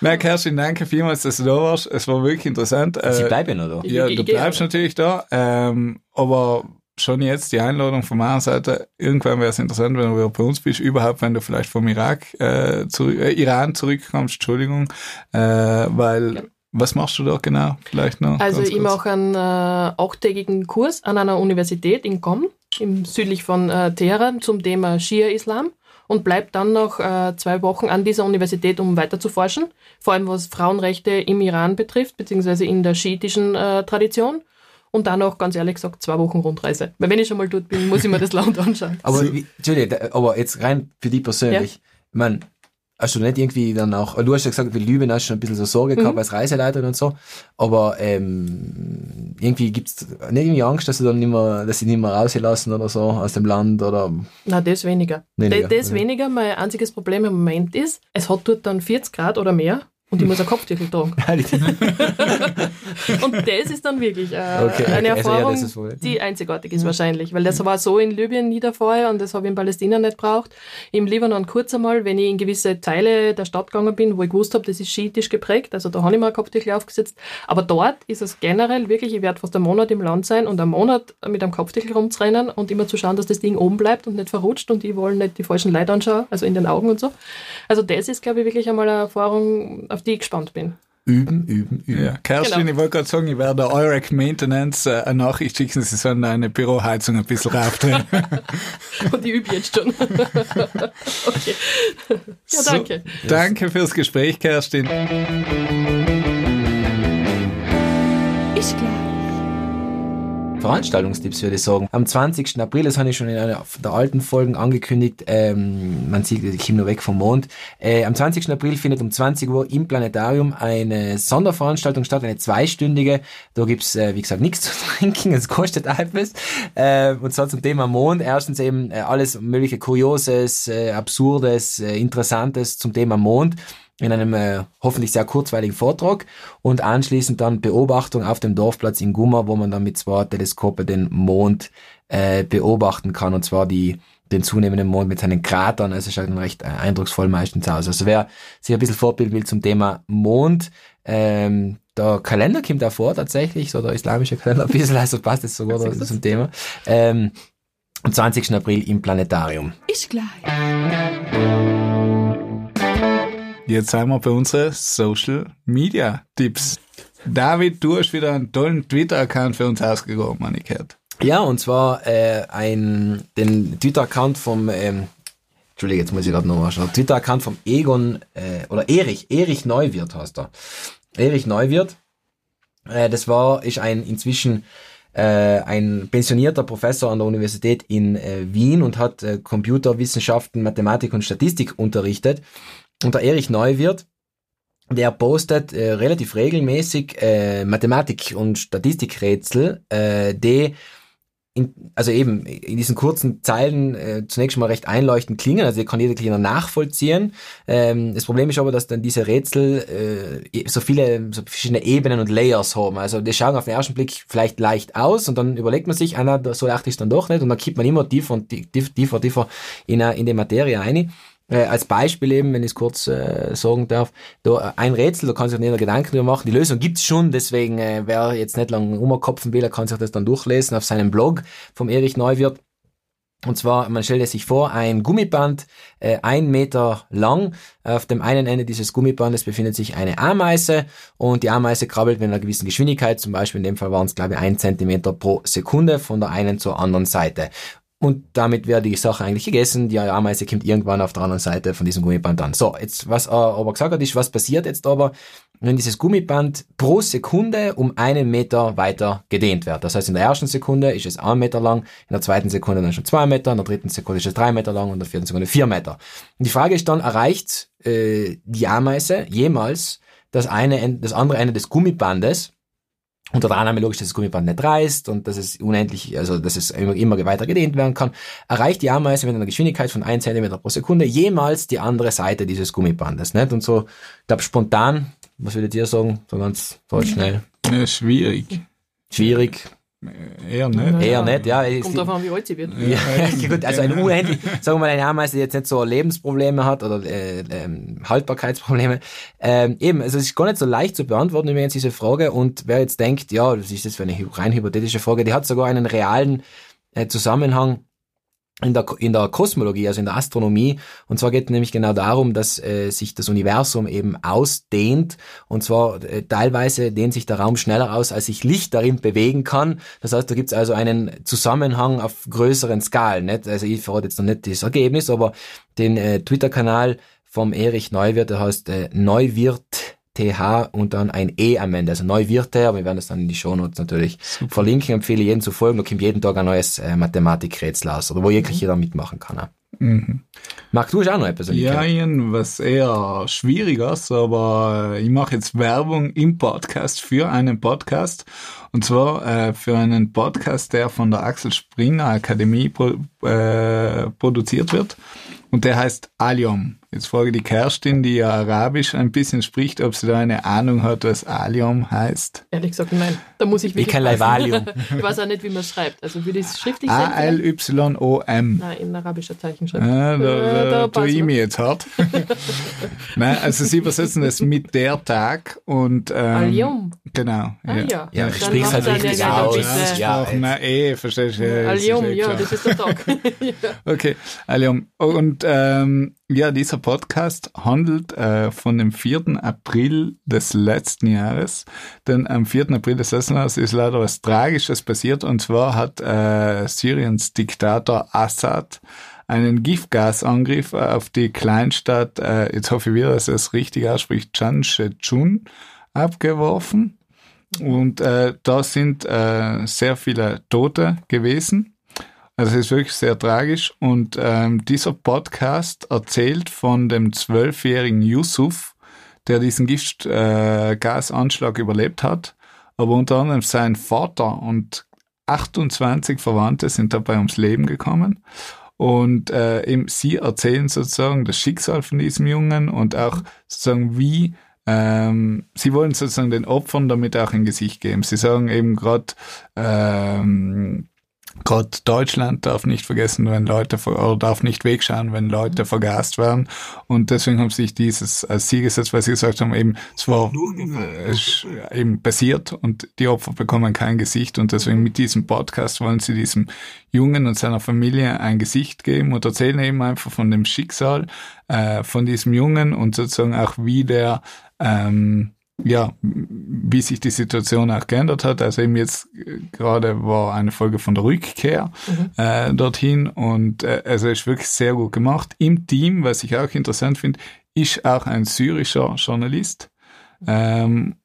Na, Kerstin, danke vielmals, dass du da warst. Es war wirklich interessant. sie Äh, bleiben, Ja, ich- du ich gehe bleibst natürlich da, ähm, aber schon jetzt die Einladung von meiner Seite. Irgendwann wäre es interessant, wenn du wieder bei uns bist, überhaupt, wenn du vielleicht vom Irak äh, zurück, äh, Iran zurückkommst, Entschuldigung, äh, weil was machst du da genau? Vielleicht noch. Also ich mache einen äh, achttägigen Kurs an einer Universität in Qom, im südlich von äh, Teheran, zum Thema Schia-Islam und bleibe dann noch äh, zwei Wochen an dieser Universität, um weiter zu forschen, vor allem was Frauenrechte im Iran betrifft, beziehungsweise in der schiitischen äh, Tradition. Und dann auch, ganz ehrlich gesagt, zwei Wochen Rundreise. Weil wenn ich schon mal dort bin, muss ich mir das Land anschauen. Aber, wie, aber jetzt rein für dich persönlich. Ich mein, hast du nicht irgendwie dann auch, du hast ja gesagt, wie Lüben hast du schon ein bisschen so Sorge gehabt als Reiseleiterin und so, aber ähm, irgendwie gibt's nicht irgendwie Angst, dass du dann nicht mehr, dass sie nicht mehr rausgelassen oder so aus dem Land oder Na, das weniger. Weniger, das, das weniger. Mein einziges Problem im Moment ist, es hat dort dann 40 Grad oder mehr und ich muss ein Kopftüchel tragen. Und das ist dann wirklich äh, Okay, okay. eine Also ja, Erfahrung, ist wohl- die einzigartig ist wahrscheinlich, weil das war so in Libyen nie der Fall und das habe ich in Palästina nicht braucht. Im Libanon kurz einmal, wenn ich in gewisse Teile der Stadt gegangen bin, wo ich gewusst habe, das ist schiitisch geprägt, also da habe ich mir ein Kopftüchel aufgesetzt. Aber dort ist es generell wirklich, ich werde fast einen Monat im Land sein und einen Monat mit einem Kopftüchel rumzurennen und immer zu schauen, dass das Ding oben bleibt und nicht verrutscht und die wollen nicht die falschen Leute anschauen, also in den Augen und so. Also das ist, glaube ich, wirklich einmal eine Erfahrung, auf die ich gespannt bin. üben, üben, üben. Ja, Kerstin, Genau. ich wollte gerade sagen, ich werde Eurek Maintenance äh, eine Nachricht schicken, sie sollen eine Büroheizung ein bisschen raufdrehen. Und ich übe jetzt schon. okay. Ja, danke. So, danke fürs Gespräch, Kerstin. Ich glaube. Veranstaltungstipps würde ich sagen. Am 20. April, das habe ich schon in einer der alten Folgen angekündigt, ähm, man sieht, ich komme nur weg vom Mond. Äh, am 20. April findet um 20 Uhr im Planetarium eine Sonderveranstaltung statt, eine zweistündige. Da gibt's äh, wie gesagt, nichts zu trinken, es kostet etwas. Äh, und zwar zum Thema Mond. Erstens eben äh, alles mögliche Kurioses, äh, Absurdes, äh, Interessantes zum Thema Mond in einem äh, hoffentlich sehr kurzweiligen Vortrag und anschließend dann Beobachtung auf dem Dorfplatz in Gumma, wo man dann mit zwei Teleskope den Mond äh, beobachten kann und zwar die den zunehmenden Mond mit seinen Kratern. Also es schaut dann recht äh, eindrucksvoll meistens aus. Also wer sich ein bisschen Vorbild will zum Thema Mond, ähm, der Kalender kommt da vor tatsächlich, so der islamische Kalender ein bisschen, also passt jetzt sogar ist das? zum Thema. Ähm, am 20. April im Planetarium. Ist gleich. Jetzt sind wir bei unseren Social Media Tipps. David, du hast wieder einen tollen Twitter-Account für uns ausgegraben, habe ich gehört. Ja, und zwar äh, ein, den Twitter-Account vom, ähm, Entschuldige, jetzt muss ich gerade noch mal schauen, Twitter-Account vom Egon, äh, oder Erich, Erich Neuwirth heißt er. Erich Neuwirth, äh, das war, ist ein inzwischen äh, ein pensionierter Professor an der Universität in äh, Wien und hat äh, Computerwissenschaften, Mathematik und Statistik unterrichtet. Und der Erich Neuwirth, der postet äh, relativ regelmäßig äh, Mathematik- und Statistikrätsel, äh, die in, also eben in diesen kurzen Zeilen äh, zunächst mal recht einleuchtend klingen, also die kann jeder Cleaner nachvollziehen. Ähm, das Problem ist aber, dass dann diese Rätsel äh, so viele so verschiedene Ebenen und Layers haben. Also die schauen auf den ersten Blick vielleicht leicht aus und dann überlegt man sich, einer, so leicht ist dann doch nicht und dann kippt man immer tiefer und tiefer, tiefer, tiefer in, äh, in die Materie ein. Äh, als Beispiel eben, wenn ich es kurz äh, sagen darf, da äh, ein Rätsel, da kann sich jeder Gedanken drüber machen. Die Lösung gibt's schon, deswegen äh, wer jetzt nicht lang rumkopfen will, er kann sich das dann durchlesen auf seinem Blog vom Erich Neuwirth. Und zwar, man stellt sich vor, ein Gummiband, äh, ein Meter lang. Auf dem einen Ende dieses Gummibandes befindet sich eine Ameise und die Ameise krabbelt mit einer gewissen Geschwindigkeit, zum Beispiel in dem Fall waren es, glaube ich, ein Zentimeter pro Sekunde von der einen zur anderen Seite. Und damit wäre die Sache eigentlich gegessen. Die Ameise kommt irgendwann auf der anderen Seite von diesem Gummiband an. So, jetzt, was er aber gesagt hat, ist, was passiert jetzt aber, wenn dieses Gummiband pro Sekunde um einen Meter weiter gedehnt wird. Das heißt, in der ersten Sekunde ist es ein Meter lang, in der zweiten Sekunde dann schon zwei Meter, in der dritten Sekunde ist es drei Meter lang und in der vierten Sekunde vier Meter. Und die Frage ist dann, erreicht äh, die Ameise jemals das eine, das andere Ende des Gummibandes unter der Annahme logisch, dass das Gummiband nicht reißt und dass es unendlich, also dass es immer, immer weiter gedehnt werden kann, erreicht die Ameise mit einer Geschwindigkeit von 1 cm pro Sekunde jemals die andere Seite dieses Gummibandes. Nicht? Und so, ich glaube spontan, was würdet ihr sagen, so ganz so schnell? Ja, schwierig. Schwierig, Eher nicht. eher nicht, ja. es- Kommt davon, wie alt sie wird. Ja, gut, also ein unendlich, sagen wir mal, eine Ameise, die jetzt nicht so Lebensprobleme hat oder äh, ähm, Haltbarkeitsprobleme. Ähm, eben, also es ist gar nicht so leicht zu beantworten übrigens diese Frage und wer jetzt denkt, ja, das ist jetzt für eine rein hypothetische Frage, die hat sogar einen realen äh, Zusammenhang in der, in der Kosmologie, also in der Astronomie. Und zwar geht es nämlich genau darum, dass äh, sich das Universum eben ausdehnt. Und zwar äh, teilweise dehnt sich der Raum schneller aus, als sich Licht darin bewegen kann. Das heißt, da gibt es also einen Zusammenhang auf größeren Skalen. Nicht? Also ich verrate jetzt noch nicht das Ergebnis, aber den äh, Twitter-Kanal vom Erich Neuwirth, der heißt äh, Neuwirth TH und dann ein E am Ende, also Neuwirte, aber wir werden das dann in die Shownotes natürlich verlinken, empfehle jeden zu folgen, da kommt jeden Tag ein neues äh, Mathematikrätsel aus, oder wo wirklich jeder mitmachen kann. Auch. Mhm. Marc, du hast auch noch etwas Ja. Ian, was eher schwieriges, aber äh, ich mache jetzt Werbung im Podcast für einen Podcast. Und zwar äh, für einen Podcast, der von der Axel Springer Akademie pro, äh, produziert wird. Und der heißt Alium. Jetzt frage ich die Kerstin, die ja Arabisch ein bisschen spricht, ob sie da eine Ahnung hat, was Alium heißt. Ehrlich gesagt, nein. Da muss ich Ich wirklich kenn passen. Leivalium. Ich weiß auch nicht, wie man es schreibt. Also würde ich es schriftlich vielleicht? A-L-Y-O-M. Nein, in arabischer Zeichenschrift. Ja, da, Äh, da, tue ich mich jetzt hart. Nein, also sie übersetzen es mit der Tag und ähm, Al-Yum. Genau. Ah ja. Ich sprich's macht halt richtig aus. bisschen- Ja, na eh, verstehst du? ja, es Al-Yum, eh ja, das ist der Tag. ja. Okay, Alium. Und ähm, ja, dieser Podcast handelt äh, von dem 4. April des letzten Jahres. Denn am 4. April des letzten Jahres ist leider was Tragisches passiert. Und zwar hat äh, Syriens Diktator Assad einen Giftgasangriff auf die Kleinstadt, äh, jetzt hoffe ich wieder, dass er es richtig ausspricht, Chanshechun abgeworfen. Und äh, da sind äh, sehr viele Tote gewesen. Also es ist wirklich sehr tragisch. Und ähm, dieser Podcast erzählt von dem zwölfjährigen Yusuf, der diesen Giftgasanschlag äh, überlebt hat. Aber unter anderem sein Vater und 28 Verwandte sind dabei ums Leben gekommen. Und äh, eben sie erzählen sozusagen das Schicksal von diesem Jungen und auch sozusagen wie ähm, sie wollen sozusagen den Opfern damit auch ein Gesicht geben. Sie sagen eben gerade, ähm, Gerade Deutschland darf nicht vergessen, wenn Leute, oder darf nicht wegschauen, wenn Leute vergast werden. Und deswegen haben sich dieses als Ziel gesetzt, weil sie gesagt haben, eben, es war äh, ist eben passiert und die Opfer bekommen kein Gesicht. Und deswegen mit diesem Podcast wollen sie diesem Jungen und seiner Familie ein Gesicht geben und erzählen eben einfach von dem Schicksal äh, von diesem Jungen und sozusagen auch wie der ähm, ja, wie sich die Situation auch geändert hat. Also eben jetzt äh, gerade war eine Folge von der Rückkehr äh, dorthin und äh, also ist wirklich sehr gut gemacht. Im Team, was ich auch interessant finde, ist auch ein syrischer Journalist ähm,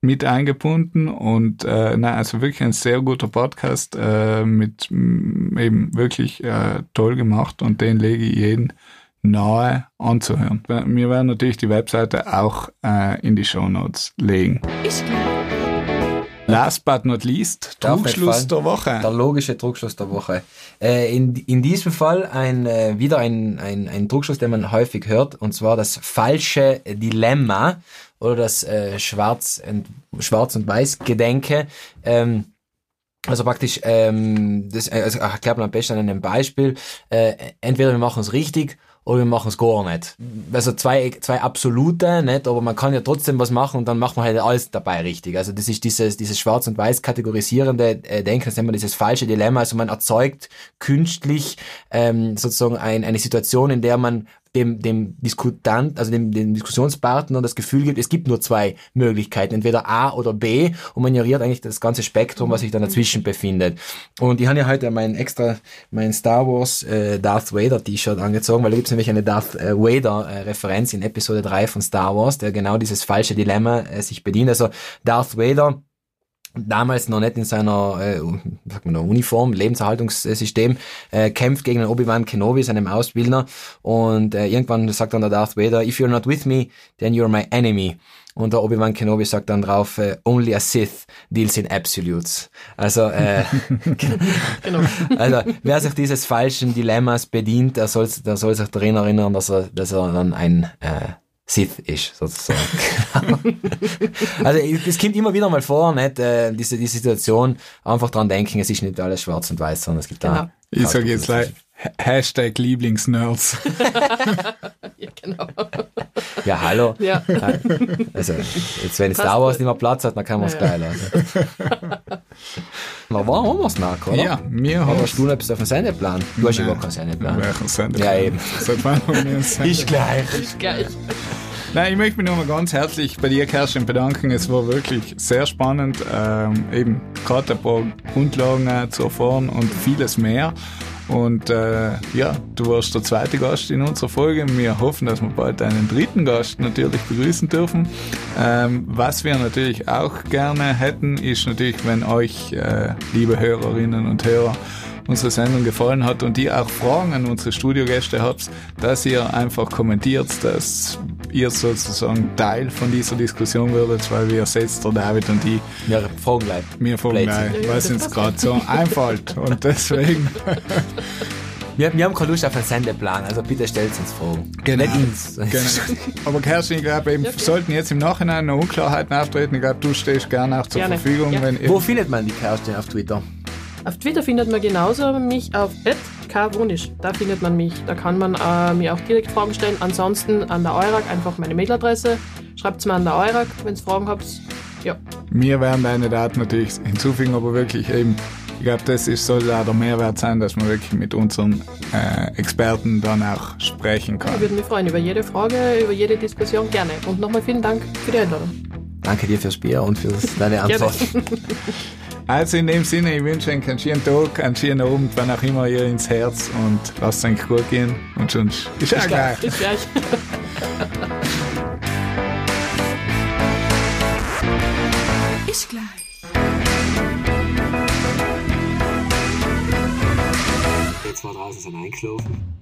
mit eingebunden und äh, na, also wirklich ein sehr guter Podcast äh, mit m, eben wirklich äh, toll gemacht und den lege ich jeden nahe anzuhören. Wir werden natürlich die Webseite auch äh, in die Show Notes legen. Ich glaube. Last but not least, Trugschluss der Woche. Der logische Druckschluss der Woche. Äh, in, in diesem Fall ein, äh, wieder ein, ein, ein Druckschluss, den man häufig hört, und zwar das falsche Dilemma oder das äh, Schwarz, und, Schwarz und Weiß Gedenke. Ähm, also praktisch, ähm, das also erklärt man am besten an einem Beispiel. Äh, entweder wir machen es richtig oder wir machen es gar nicht. Also zwei, zwei absolute, nicht? Aber man kann ja trotzdem was machen und dann macht man halt alles dabei richtig. Also das ist dieses, dieses Schwarz- und Weiß kategorisierende äh, Denken, das nennt man dieses falsche Dilemma. Also man erzeugt künstlich ähm, sozusagen ein, eine Situation, in der man dem, dem Diskutant, also dem, dem Diskussionspartner das Gefühl gibt, es gibt nur zwei Möglichkeiten, entweder A oder B und man ignoriert eigentlich das ganze Spektrum, was sich dann dazwischen befindet. Und ich habe ja heute mein extra, mein Star Wars äh, Darth Vader T-Shirt angezogen, weil da gibt es nämlich eine Darth äh, Vader äh, Referenz in Episode 3 von Star Wars, der genau dieses falsche Dilemma äh, sich bedient. Also Darth Vader damals noch nicht in seiner äh, sagt man da, Uniform, Lebenserhaltungssystem, äh, kämpft gegen den Obi-Wan Kenobi, seinem Ausbilder, und äh, irgendwann sagt dann der Darth Vader, if you're not with me, then you're my enemy. Und der Obi-Wan Kenobi sagt dann drauf, äh, only a Sith deals in absolutes. Also, äh, Genau. also wer sich dieses falschen Dilemmas bedient, der soll, der soll sich daran erinnern, dass er, dass er dann ein äh, Sith ist, sozusagen. also es kommt immer wieder mal vor, nicht, äh, diese, diese Situation, einfach dran denken, es ist nicht alles schwarz und weiß, sondern es gibt Genau. da. Ich sage jetzt gleich Hashtag Lieblingsnerds. Ja, genau. Ja, hallo. Ja. Also, jetzt wenn Star Wars nicht mehr Platz hat, dann kann man es Ja, gleich lassen. Na, war haben wir's nach, oder? Ja, wir haben hast du noch etwas auf dem Sendeplan? Du hast ja gar keinen Sendeplan. welchen? Ja, eben. Seit wann haben wir einen Sender? gleich. Ist gleich. Nein, ich möchte mich nochmal ganz herzlich bei dir, Kerstin, bedanken. Es war wirklich sehr spannend, ähm, eben gerade ein paar Grundlagen äh, zu erfahren und vieles mehr. Und äh, ja, du warst der zweite Gast in unserer Folge. Wir hoffen, dass wir bald einen dritten Gast natürlich begrüßen dürfen. Ähm, was wir natürlich auch gerne hätten, ist natürlich, wenn euch, äh, liebe Hörerinnen und Hörer, unsere Sendung gefallen hat und ihr auch Fragen an unsere Studiogäste habt, dass ihr einfach kommentiert, dass ihr sozusagen Teil von dieser Diskussion würdet, weil wir setzt der David und ich Ja, fragen gleich. mir fragen, gleich, was uns gerade so einfällt. Und deswegen, Wir, wir haben keine Lust auf einen Sendeplan, also bitte stellt uns Fragen. Genau. Nicht uns. genau. Aber Kerstin, ich glaube, eben, klar. sollten jetzt im Nachhinein noch Unklarheiten auftreten, ich glaube, du stehst gerne auch zur Gerne. Verfügung, Ja. wenn Wo findet man die Kerstin auf Twitter? Auf Twitter findet man genauso mich auf kwonisch. Da findet man mich. Da kann man äh, mir auch direkt Fragen stellen. Ansonsten an der Eurak einfach meine Mailadresse. Schreibt mir an der Eurak, wenn ihr Fragen habt. Ja, Wir werden deine Daten natürlich hinzufügen, aber wirklich eben, ich glaube, das ist, soll auch der Mehrwert sein, dass man wirklich mit unseren äh, Experten dann auch sprechen ich kann. würde mich freuen über jede Frage, über jede Diskussion. Gerne. Und nochmal vielen Dank für die Einladung. Danke dir fürs Bier und für deine Antwort. Also in dem Sinne, ich wünsche euch einen schönen Tag, einen schönen Abend, wann auch immer ihr ins Herz und lasst es euch gut gehen und sonst ist ja gleich. Bis gleich. Ich gleich. Jetzt war draußen sind eingeschlafen.